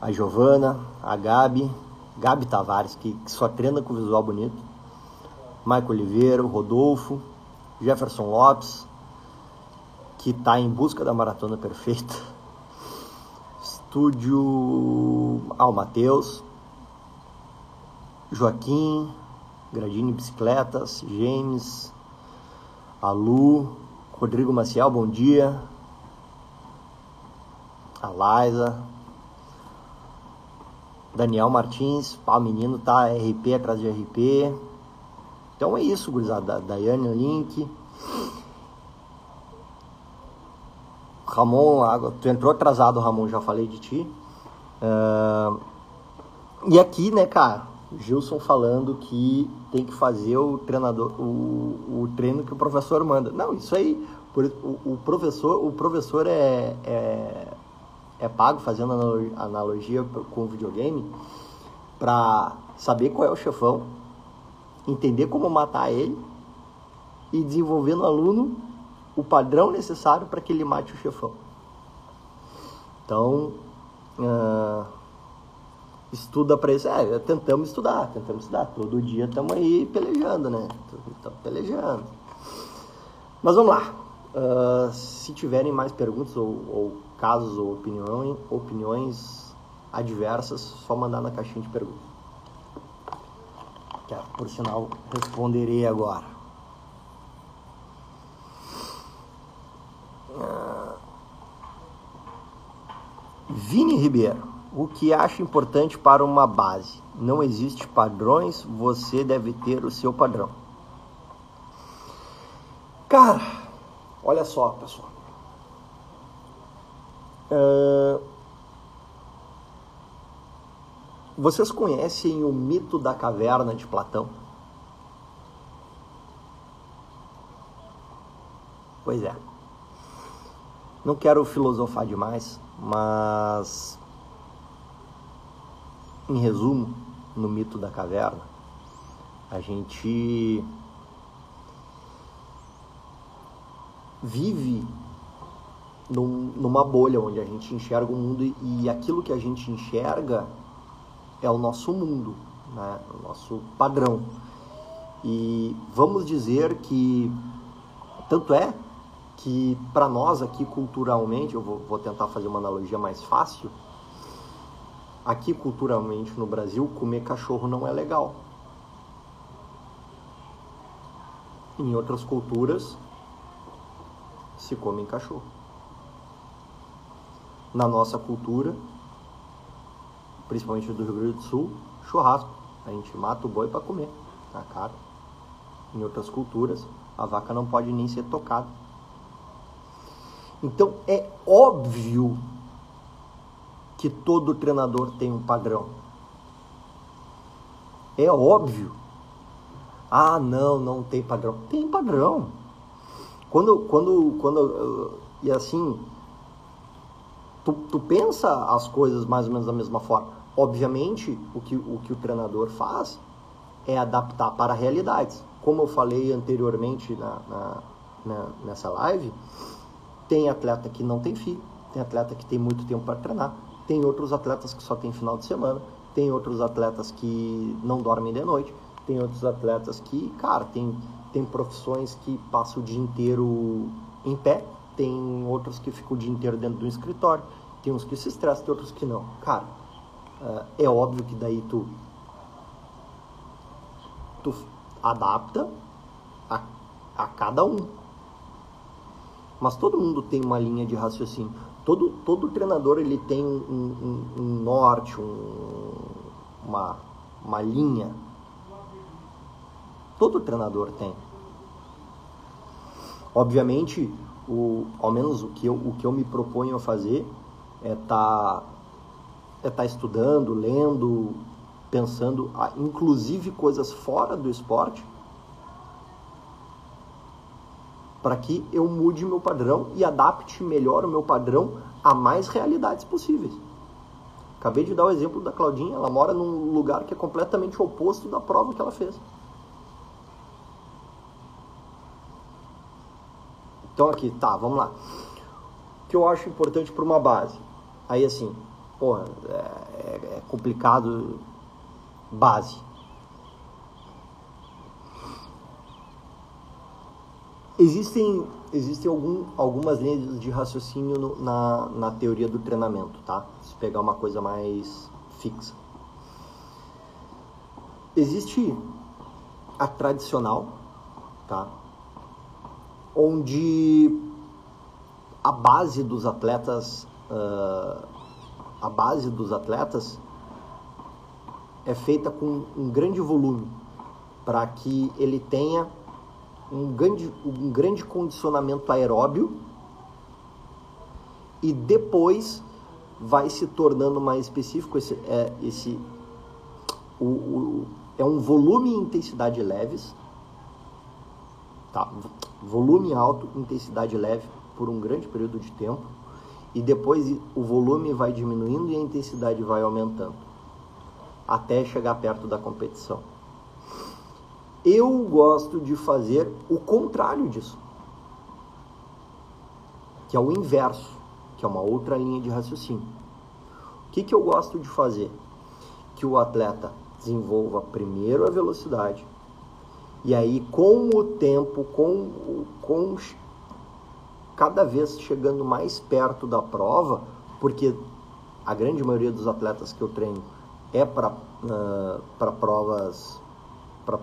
A Giovana, a Gabi, Gabi Tavares, que, que só treina com visual bonito. Michael Oliveira, o Rodolfo, Jefferson Lopes, que está em busca da maratona perfeita. Estúdio. Ah, o Matheus. Joaquim, Gradini Bicicletas, James, a Lu, Rodrigo Maciel, bom dia a Liza, Daniel Martins, pá, o menino tá RP atrás de RP. Então é isso, gurizada. Daiane Link. Ramon, tu entrou atrasado, Ramon, já falei de ti. Uh, e aqui, né, cara, Gilson falando que tem que fazer o treinador, o, o treino que o professor manda. Não, isso aí, o, o professor, o professor é, é é pago, fazendo analogia com o videogame, para saber qual é o chefão, entender como matar ele e desenvolver no aluno o padrão necessário para que ele mate o chefão. Então, uh, estuda para isso. É, tentamos estudar, tentamos estudar. Todo dia estamos aí pelejando, né? Estamos pelejando. Mas vamos lá. Uh, se tiverem mais perguntas ou, ou casos ou opiniões, opiniões adversas, só mandar na caixinha de perguntas. Que, por sinal, responderei agora. Vini Ribeiro, o que acha importante para uma base? Não existe padrões, você deve ter o seu padrão. Cara, olha só, pessoal. Uh, vocês conhecem o mito da caverna de Platão? Pois é. Não quero filosofar demais, mas em resumo, no mito da caverna, a gente vive num, numa bolha onde a gente enxerga o mundo e, e aquilo que a gente enxerga é o nosso mundo, né? o nosso padrão. E vamos dizer que, tanto é que para nós aqui culturalmente, eu vou, vou tentar fazer uma analogia mais fácil, aqui culturalmente no Brasil, comer cachorro não é legal. Em outras culturas, se come cachorro na nossa cultura, principalmente do Rio Grande do Sul, churrasco. A gente mata o boi para comer na cara. Em outras culturas, a vaca não pode nem ser tocada. Então é óbvio que todo treinador tem um padrão. É óbvio. Ah, não, não tem padrão. Tem padrão. Quando, quando, quando, e assim, tu, tu pensa as coisas mais ou menos da mesma forma. Obviamente, o que o, que o treinador faz é adaptar para realidades. Como eu falei anteriormente na, na, na, nessa live, tem atleta que não tem filho, tem atleta que tem muito tempo para treinar, tem outros atletas que só tem final de semana, tem outros atletas que não dormem de noite, tem outros atletas que, cara, tem, tem profissões que passam o dia inteiro em pé, tem outros que ficam o dia inteiro dentro do escritório, tem uns que se estressam, tem outros que não. Cara, é óbvio que daí tu, tu adapta a, a cada um. Mas todo mundo tem uma linha de raciocínio. Todo, todo treinador ele tem um, um, um norte, um, uma, uma linha. Todo treinador tem. Obviamente, o, ao menos o que, eu, o que eu me proponho a fazer é estar tá, é tá estudando, lendo, pensando, inclusive coisas fora do esporte, para que eu mude meu padrão e adapte melhor o meu padrão a mais realidades possíveis. Acabei de dar o exemplo da Claudinha, ela mora num lugar que é completamente oposto da prova que ela fez. Então aqui, tá, vamos lá. O que eu acho importante para uma base? Aí assim, porra, é, é, é complicado base. Existem, existem algum, algumas linhas de raciocínio no, na, na teoria do treinamento, tá? Se pegar uma coisa mais fixa. Existe a tradicional, tá? Onde a base dos atletas, uh, a base dos atletas é feita com um grande volume para que ele tenha um grande, um grande condicionamento aeróbio e depois vai se tornando mais específico. Esse é esse o, o é um volume e intensidade leves tá? Volume alto intensidade leve por um grande período de tempo e depois o volume vai diminuindo e a intensidade vai aumentando até chegar perto da competição eu gosto de fazer o contrário disso, que é o inverso, que é uma outra linha de raciocínio. O que, que eu gosto de fazer? Que o atleta desenvolva primeiro a velocidade, e aí com o tempo, com, com cada vez chegando mais perto da prova, porque a grande maioria dos atletas que eu treino é para uh, provas, para.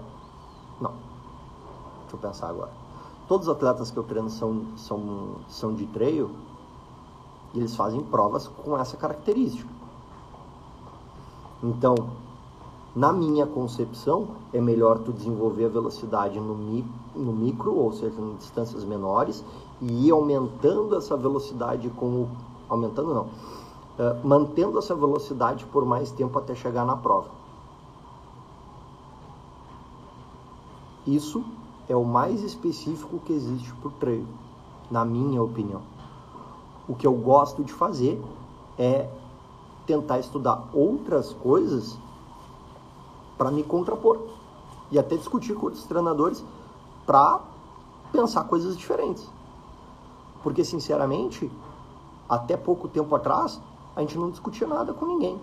Deixa eu pensar agora. Todos os atletas que eu treino são, são, são de trail e eles fazem provas com essa característica. Então, na minha concepção, é melhor tu desenvolver a velocidade no, mi, no micro, ou seja, em distâncias menores, e ir aumentando essa velocidade com o. Aumentando não. Uh, mantendo essa velocidade por mais tempo até chegar na prova. Isso é o mais específico que existe para o na minha opinião. O que eu gosto de fazer é tentar estudar outras coisas para me contrapor e até discutir com outros treinadores para pensar coisas diferentes. Porque, sinceramente, até pouco tempo atrás, a gente não discutia nada com ninguém.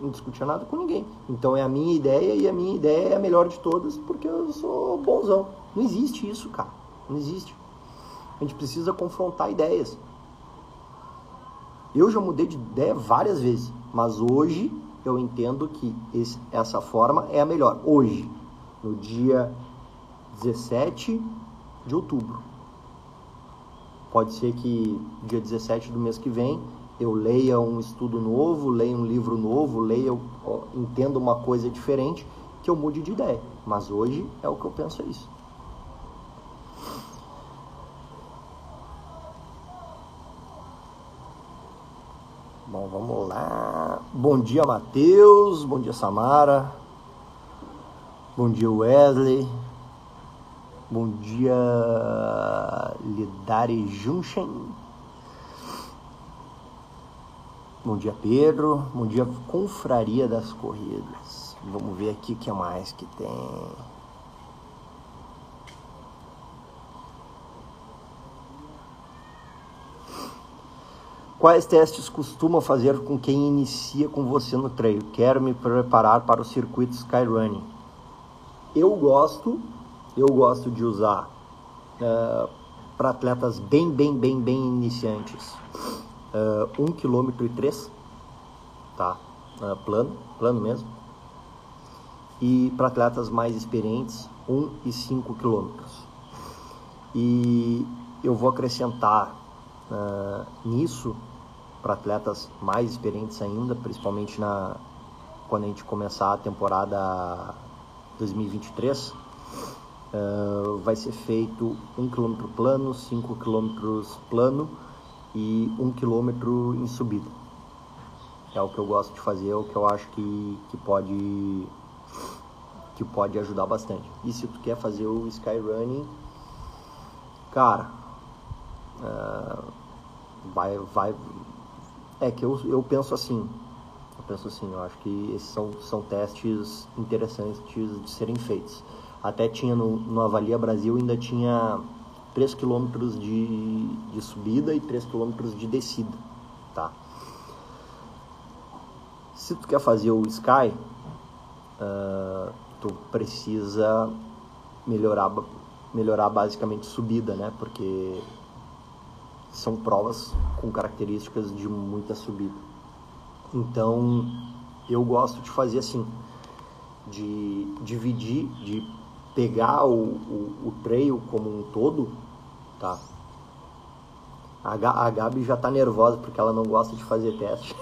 Não discutia nada com ninguém. Então é a minha ideia e a minha ideia é a melhor de todas porque eu sou bonzão. Não existe isso, cara. Não existe. A gente precisa confrontar ideias. Eu já mudei de ideia várias vezes, mas hoje eu entendo que esse, essa forma é a melhor. Hoje, no dia 17 de outubro. Pode ser que dia 17 do mês que vem eu leia um estudo novo, leia um livro novo, leia, entenda uma coisa diferente, que eu mude de ideia. Mas hoje é o que eu penso é isso. Bom, vamos lá. Bom dia, Matheus. Bom dia, Samara. Bom dia, Wesley. Bom dia, Lidari Junchen. Bom dia, Pedro. Bom dia, Confraria das Corridas. Vamos ver aqui o que mais que tem. Quais testes costuma fazer com quem inicia com você no treino? Quero me preparar para o circuito Skyrunning. Eu gosto, eu gosto de usar uh, para atletas bem, bem, bem, bem iniciantes. Uh, 1 km e 3, tá? Uh, plano, plano mesmo. E para atletas mais experientes, 1 e 5 km. E eu vou acrescentar uh, nisso para atletas mais experientes ainda, principalmente na quando a gente começar a temporada 2023, uh, vai ser feito 1 km plano, 5 km plano e 1 km em subida. É o que eu gosto de fazer, é o que eu acho que, que pode que pode ajudar bastante. E se tu quer fazer o Skyrunning, cara, uh, vai, vai, é que eu, eu penso assim, eu penso assim, eu acho que esses são, são testes interessantes de serem feitos. Até tinha no, no Avalia Brasil, ainda tinha 3 km de, de subida e 3 km de descida, tá? Se tu quer fazer o Sky, uh, tu precisa melhorar, melhorar basicamente subida, né? Porque são provas com características de muita subida. Então, eu gosto de fazer assim, de dividir, de pegar o, o, o trail como um todo, tá? A, a Gabi já tá nervosa porque ela não gosta de fazer teste.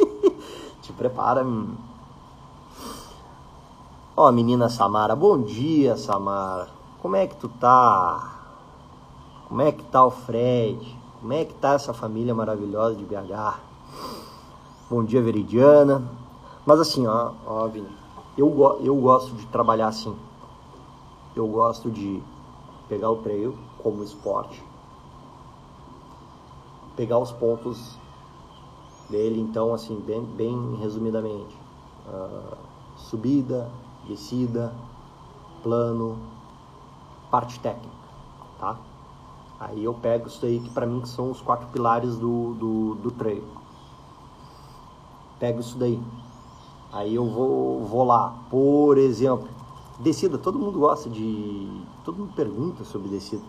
Te prepara. Ó, menina Samara, bom dia, Samara. Como é que tu tá? Como é que tá o Fred? Como é que tá essa família maravilhosa de BH? Bom dia, Veridiana. Mas assim, ó, ó Vini, eu, eu gosto de trabalhar assim. Eu gosto de pegar o trail como esporte, pegar os pontos dele, então, assim, bem, bem resumidamente: uh, subida, descida, plano, parte técnica, tá? Aí eu pego isso aí que para mim são os quatro pilares do, do, do trail. Pego isso daí. Aí eu vou, vou lá, por exemplo, descida, todo mundo gosta de. Todo mundo pergunta sobre descida.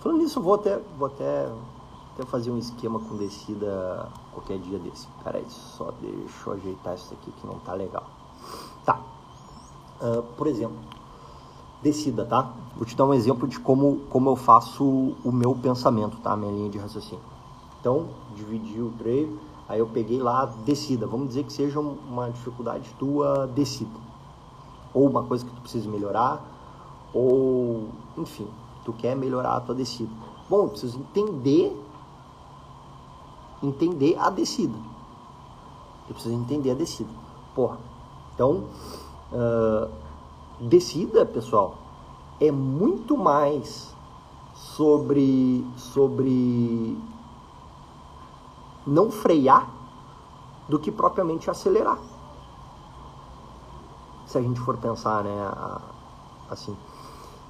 Falando nisso, vou até, vou até, até fazer um esquema com descida qualquer dia desse. Peraí, só deixa eu ajeitar isso aqui que não tá legal. Tá. Uh, por exemplo, descida, tá? Vou te dar um exemplo de como, como eu faço o meu pensamento, tá? Minha linha de raciocínio. Então, dividi o treino, aí eu peguei lá descida. Vamos dizer que seja uma dificuldade tua descida. Ou uma coisa que tu precisa melhorar, ou, enfim, tu quer melhorar a tua descida. Bom, preciso entender entender a descida. Eu preciso entender a descida. Porra. Então, uh, Descida, pessoal, é muito mais sobre sobre não frear do que propriamente acelerar. Se a gente for pensar, né, assim.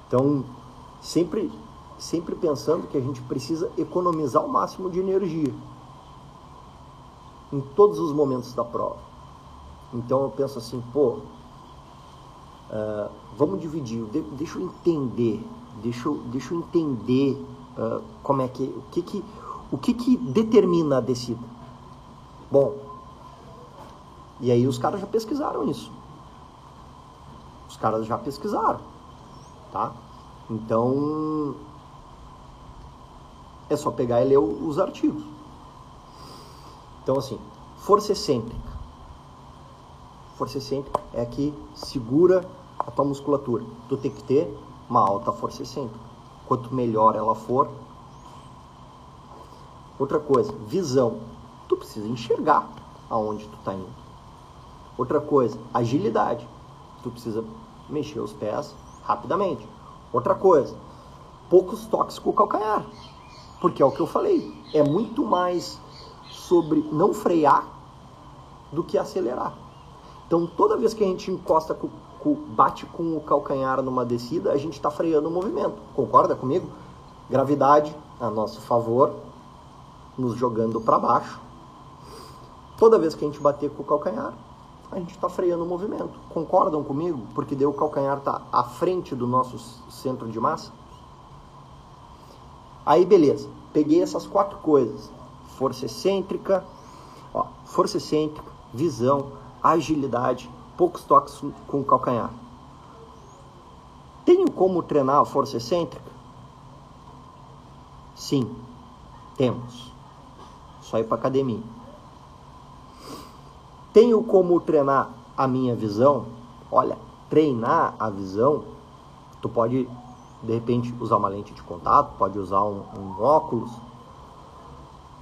Então, sempre sempre pensando que a gente precisa economizar o máximo de energia em todos os momentos da prova. Então eu penso assim, pô, Uh, vamos dividir, de, deixa eu entender, deixa eu, deixa eu entender uh, como é que, o que que, o que que determina a descida. Bom, e aí os caras já pesquisaram isso. Os caras já pesquisaram, tá? Então, é só pegar e ler os artigos. Então, assim, força excêntrica. Força excêntrica é a que segura a tua musculatura. Tu tem que ter uma alta força excêntrica. Quanto melhor ela for. Outra coisa, visão. Tu precisa enxergar. aonde tu está indo. Outra coisa, agilidade. Tu precisa mexer os pés rapidamente. Outra coisa, poucos toques com o calcanhar. Porque é o que eu falei, é muito mais sobre não frear do que acelerar. Então, toda vez que a gente encosta, com, com, bate com o calcanhar numa descida, a gente está freando o movimento. Concorda comigo? Gravidade a nosso favor, nos jogando para baixo. Toda vez que a gente bater com o calcanhar, a gente está freando o movimento. Concordam comigo? Porque daí o calcanhar está à frente do nosso centro de massa. Aí beleza, peguei essas quatro coisas: força excêntrica, ó, força excêntrica, visão, agilidade, poucos toques com o calcanhar. Tenho como treinar a força excêntrica? Sim, temos. Só ir para academia. Tenho como treinar a minha visão? Olha, treinar a visão, tu pode de repente usar uma lente de contato, pode usar um, um óculos,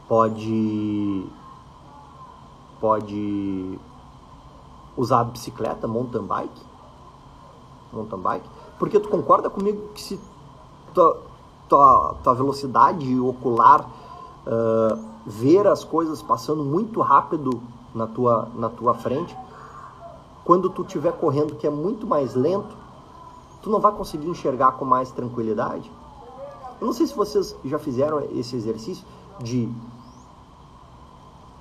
pode pode usar a bicicleta, mountain bike, mountain bike, porque tu concorda comigo que se tua, tua, tua velocidade ocular uh, ver as coisas passando muito rápido na tua, na tua frente, quando tu estiver correndo que é muito mais lento, tu não vai conseguir enxergar com mais tranquilidade. Eu não sei se vocês já fizeram esse exercício de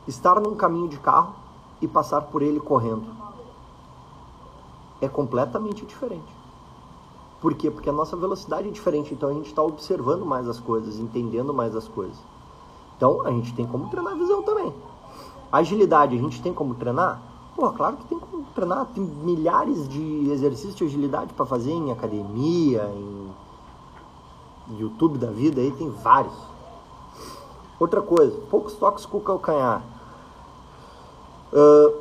estar num caminho de carro e passar por ele correndo. É completamente diferente. Por quê? Porque a nossa velocidade é diferente, então a gente está observando mais as coisas, entendendo mais as coisas. Então a gente tem como treinar a visão também. Agilidade, a gente tem como treinar? Pô, claro que tem como treinar. Tem milhares de exercícios de agilidade para fazer em academia, em YouTube da vida, aí tem vários. Outra coisa, poucos toques com o calcanhar. Uh,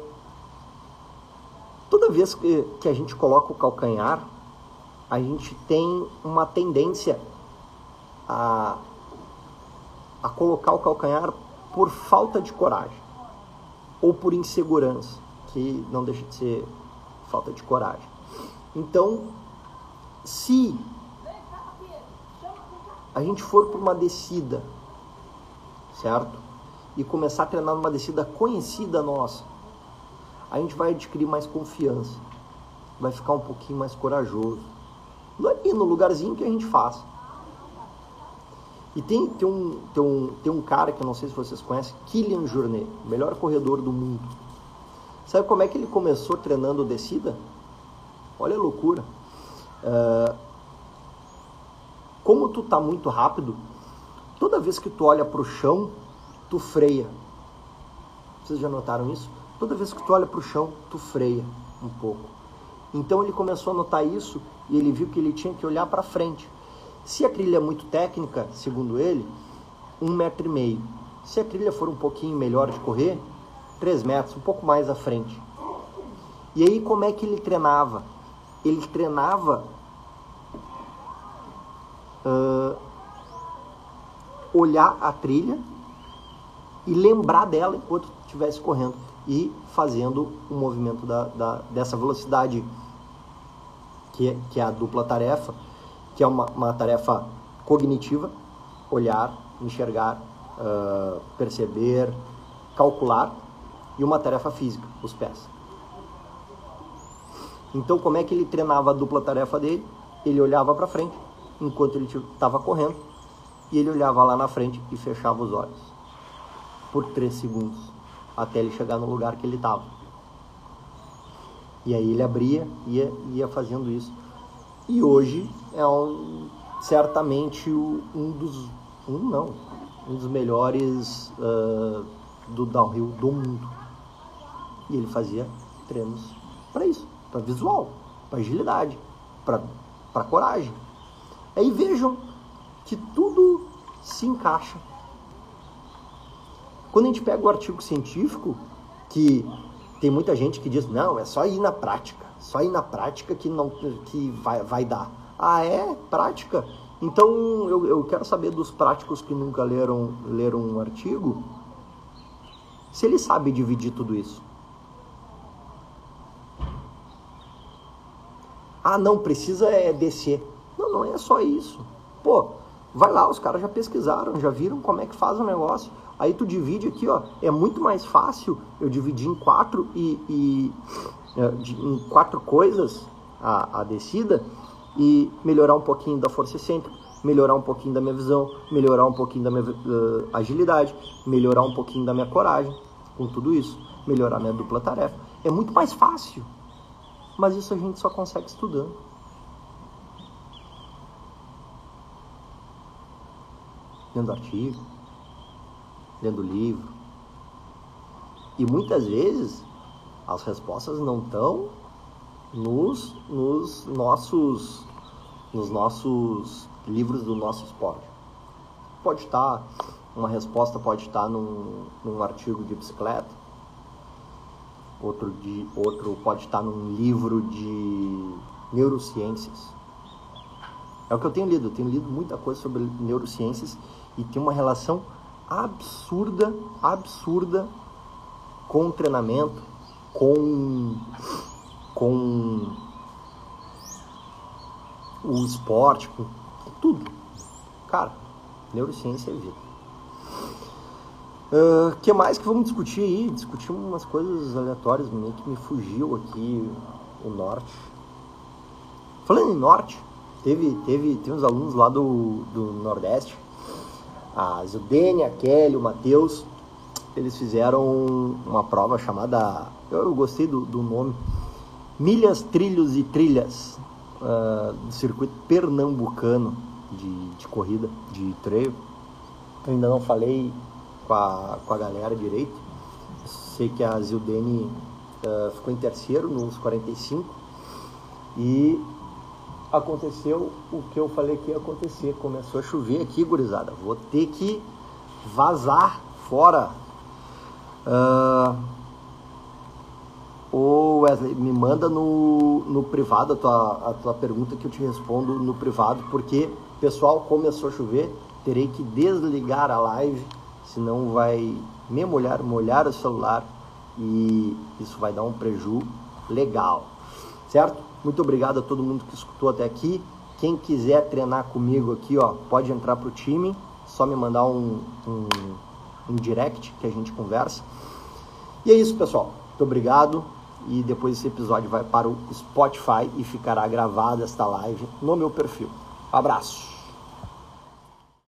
toda vez que, que a gente coloca o calcanhar, a gente tem uma tendência a, a colocar o calcanhar por falta de coragem ou por insegurança, que não deixa de ser falta de coragem. Então, se a gente for para uma descida, certo? E começar a treinar numa descida conhecida nossa, a gente vai adquirir mais confiança, vai ficar um pouquinho mais corajoso. Ali no lugarzinho que a gente faz. E tem, tem, um, tem, um, tem um cara que eu não sei se vocês conhecem, Kylian Jornet, o melhor corredor do mundo. Sabe como é que ele começou treinando descida? Olha a loucura. Uh, como tu tá muito rápido, toda vez que tu olha para o chão, tu freia. Vocês já notaram isso? Toda vez que tu olha para o chão, tu freia um pouco. Então ele começou a notar isso e ele viu que ele tinha que olhar para frente. Se a trilha é muito técnica, segundo ele, um metro e meio. Se a trilha for um pouquinho melhor de correr, três metros, um pouco mais à frente. E aí como é que ele treinava? Ele treinava uh, olhar a trilha e lembrar dela enquanto estivesse correndo e fazendo o movimento da, da, dessa velocidade que é, que é a dupla tarefa que é uma, uma tarefa cognitiva, olhar, enxergar, uh, perceber, calcular, e uma tarefa física, os pés. Então, como é que ele treinava a dupla tarefa dele? Ele olhava para frente enquanto ele estava correndo e ele olhava lá na frente e fechava os olhos por três segundos até ele chegar no lugar que ele estava. E aí ele abria e ia, ia fazendo isso e hoje é um, certamente um dos, um não, um dos melhores uh, do downhill do mundo. E ele fazia treinos para isso, para visual, para agilidade, para coragem. Aí vejam que tudo se encaixa. Quando a gente pega o artigo científico, que tem muita gente que diz, não, é só ir na prática. Só ir na prática que não que vai, vai dar. Ah, é? Prática? Então eu, eu quero saber dos práticos que nunca leram, leram um artigo Se ele sabe dividir tudo isso. Ah, não, precisa é descer. Não, não é só isso. Pô, vai lá, os caras já pesquisaram, já viram como é que faz o negócio. Aí tu divide aqui, ó. É muito mais fácil eu dividir em quatro e, e em quatro coisas a, a descida e melhorar um pouquinho da força excêntrica, melhorar um pouquinho da minha visão, melhorar um pouquinho da minha uh, agilidade, melhorar um pouquinho da minha coragem, com tudo isso, melhorar minha dupla tarefa. É muito mais fácil, mas isso a gente só consegue estudando. Lendo artigo, lendo livro. E muitas vezes as respostas não estão nos, nos nossos nos nossos livros do nosso esporte. Pode estar, uma resposta pode estar num, num artigo de bicicleta, outro, de, outro pode estar num livro de neurociências. É o que eu tenho lido, eu tenho lido muita coisa sobre neurociências e tem uma relação absurda, absurda com o treinamento, com, com o esporte, com tudo. Cara, neurociência é vida. O uh, que mais que vamos discutir aí? Discutir umas coisas aleatórias, meio que me fugiu aqui o norte. Falando em norte, teve, teve, teve uns alunos lá do, do Nordeste, a Zudene, a Kelly, o Matheus, eles fizeram uma prova chamada, eu gostei do, do nome, Milhas, Trilhos e Trilhas, uh, do circuito pernambucano de, de corrida, de. Eu ainda não falei com a, com a galera direito. Sei que a Zildene uh, ficou em terceiro nos 45 e aconteceu o que eu falei que ia acontecer. Começou a chover aqui, gurizada. Vou ter que vazar fora. Uh, Wesley, me manda no, no privado a tua, a tua pergunta que eu te respondo no privado, porque, pessoal, começou a chover, terei que desligar a live, senão vai me molhar, molhar o celular e isso vai dar um preju legal, certo? Muito obrigado a todo mundo que escutou até aqui. Quem quiser treinar comigo aqui, ó, pode entrar pro time, só me mandar um, um, um direct que a gente conversa. E é isso, pessoal. Muito obrigado e depois esse episódio vai para o Spotify e ficará gravada esta live no meu perfil. abraço!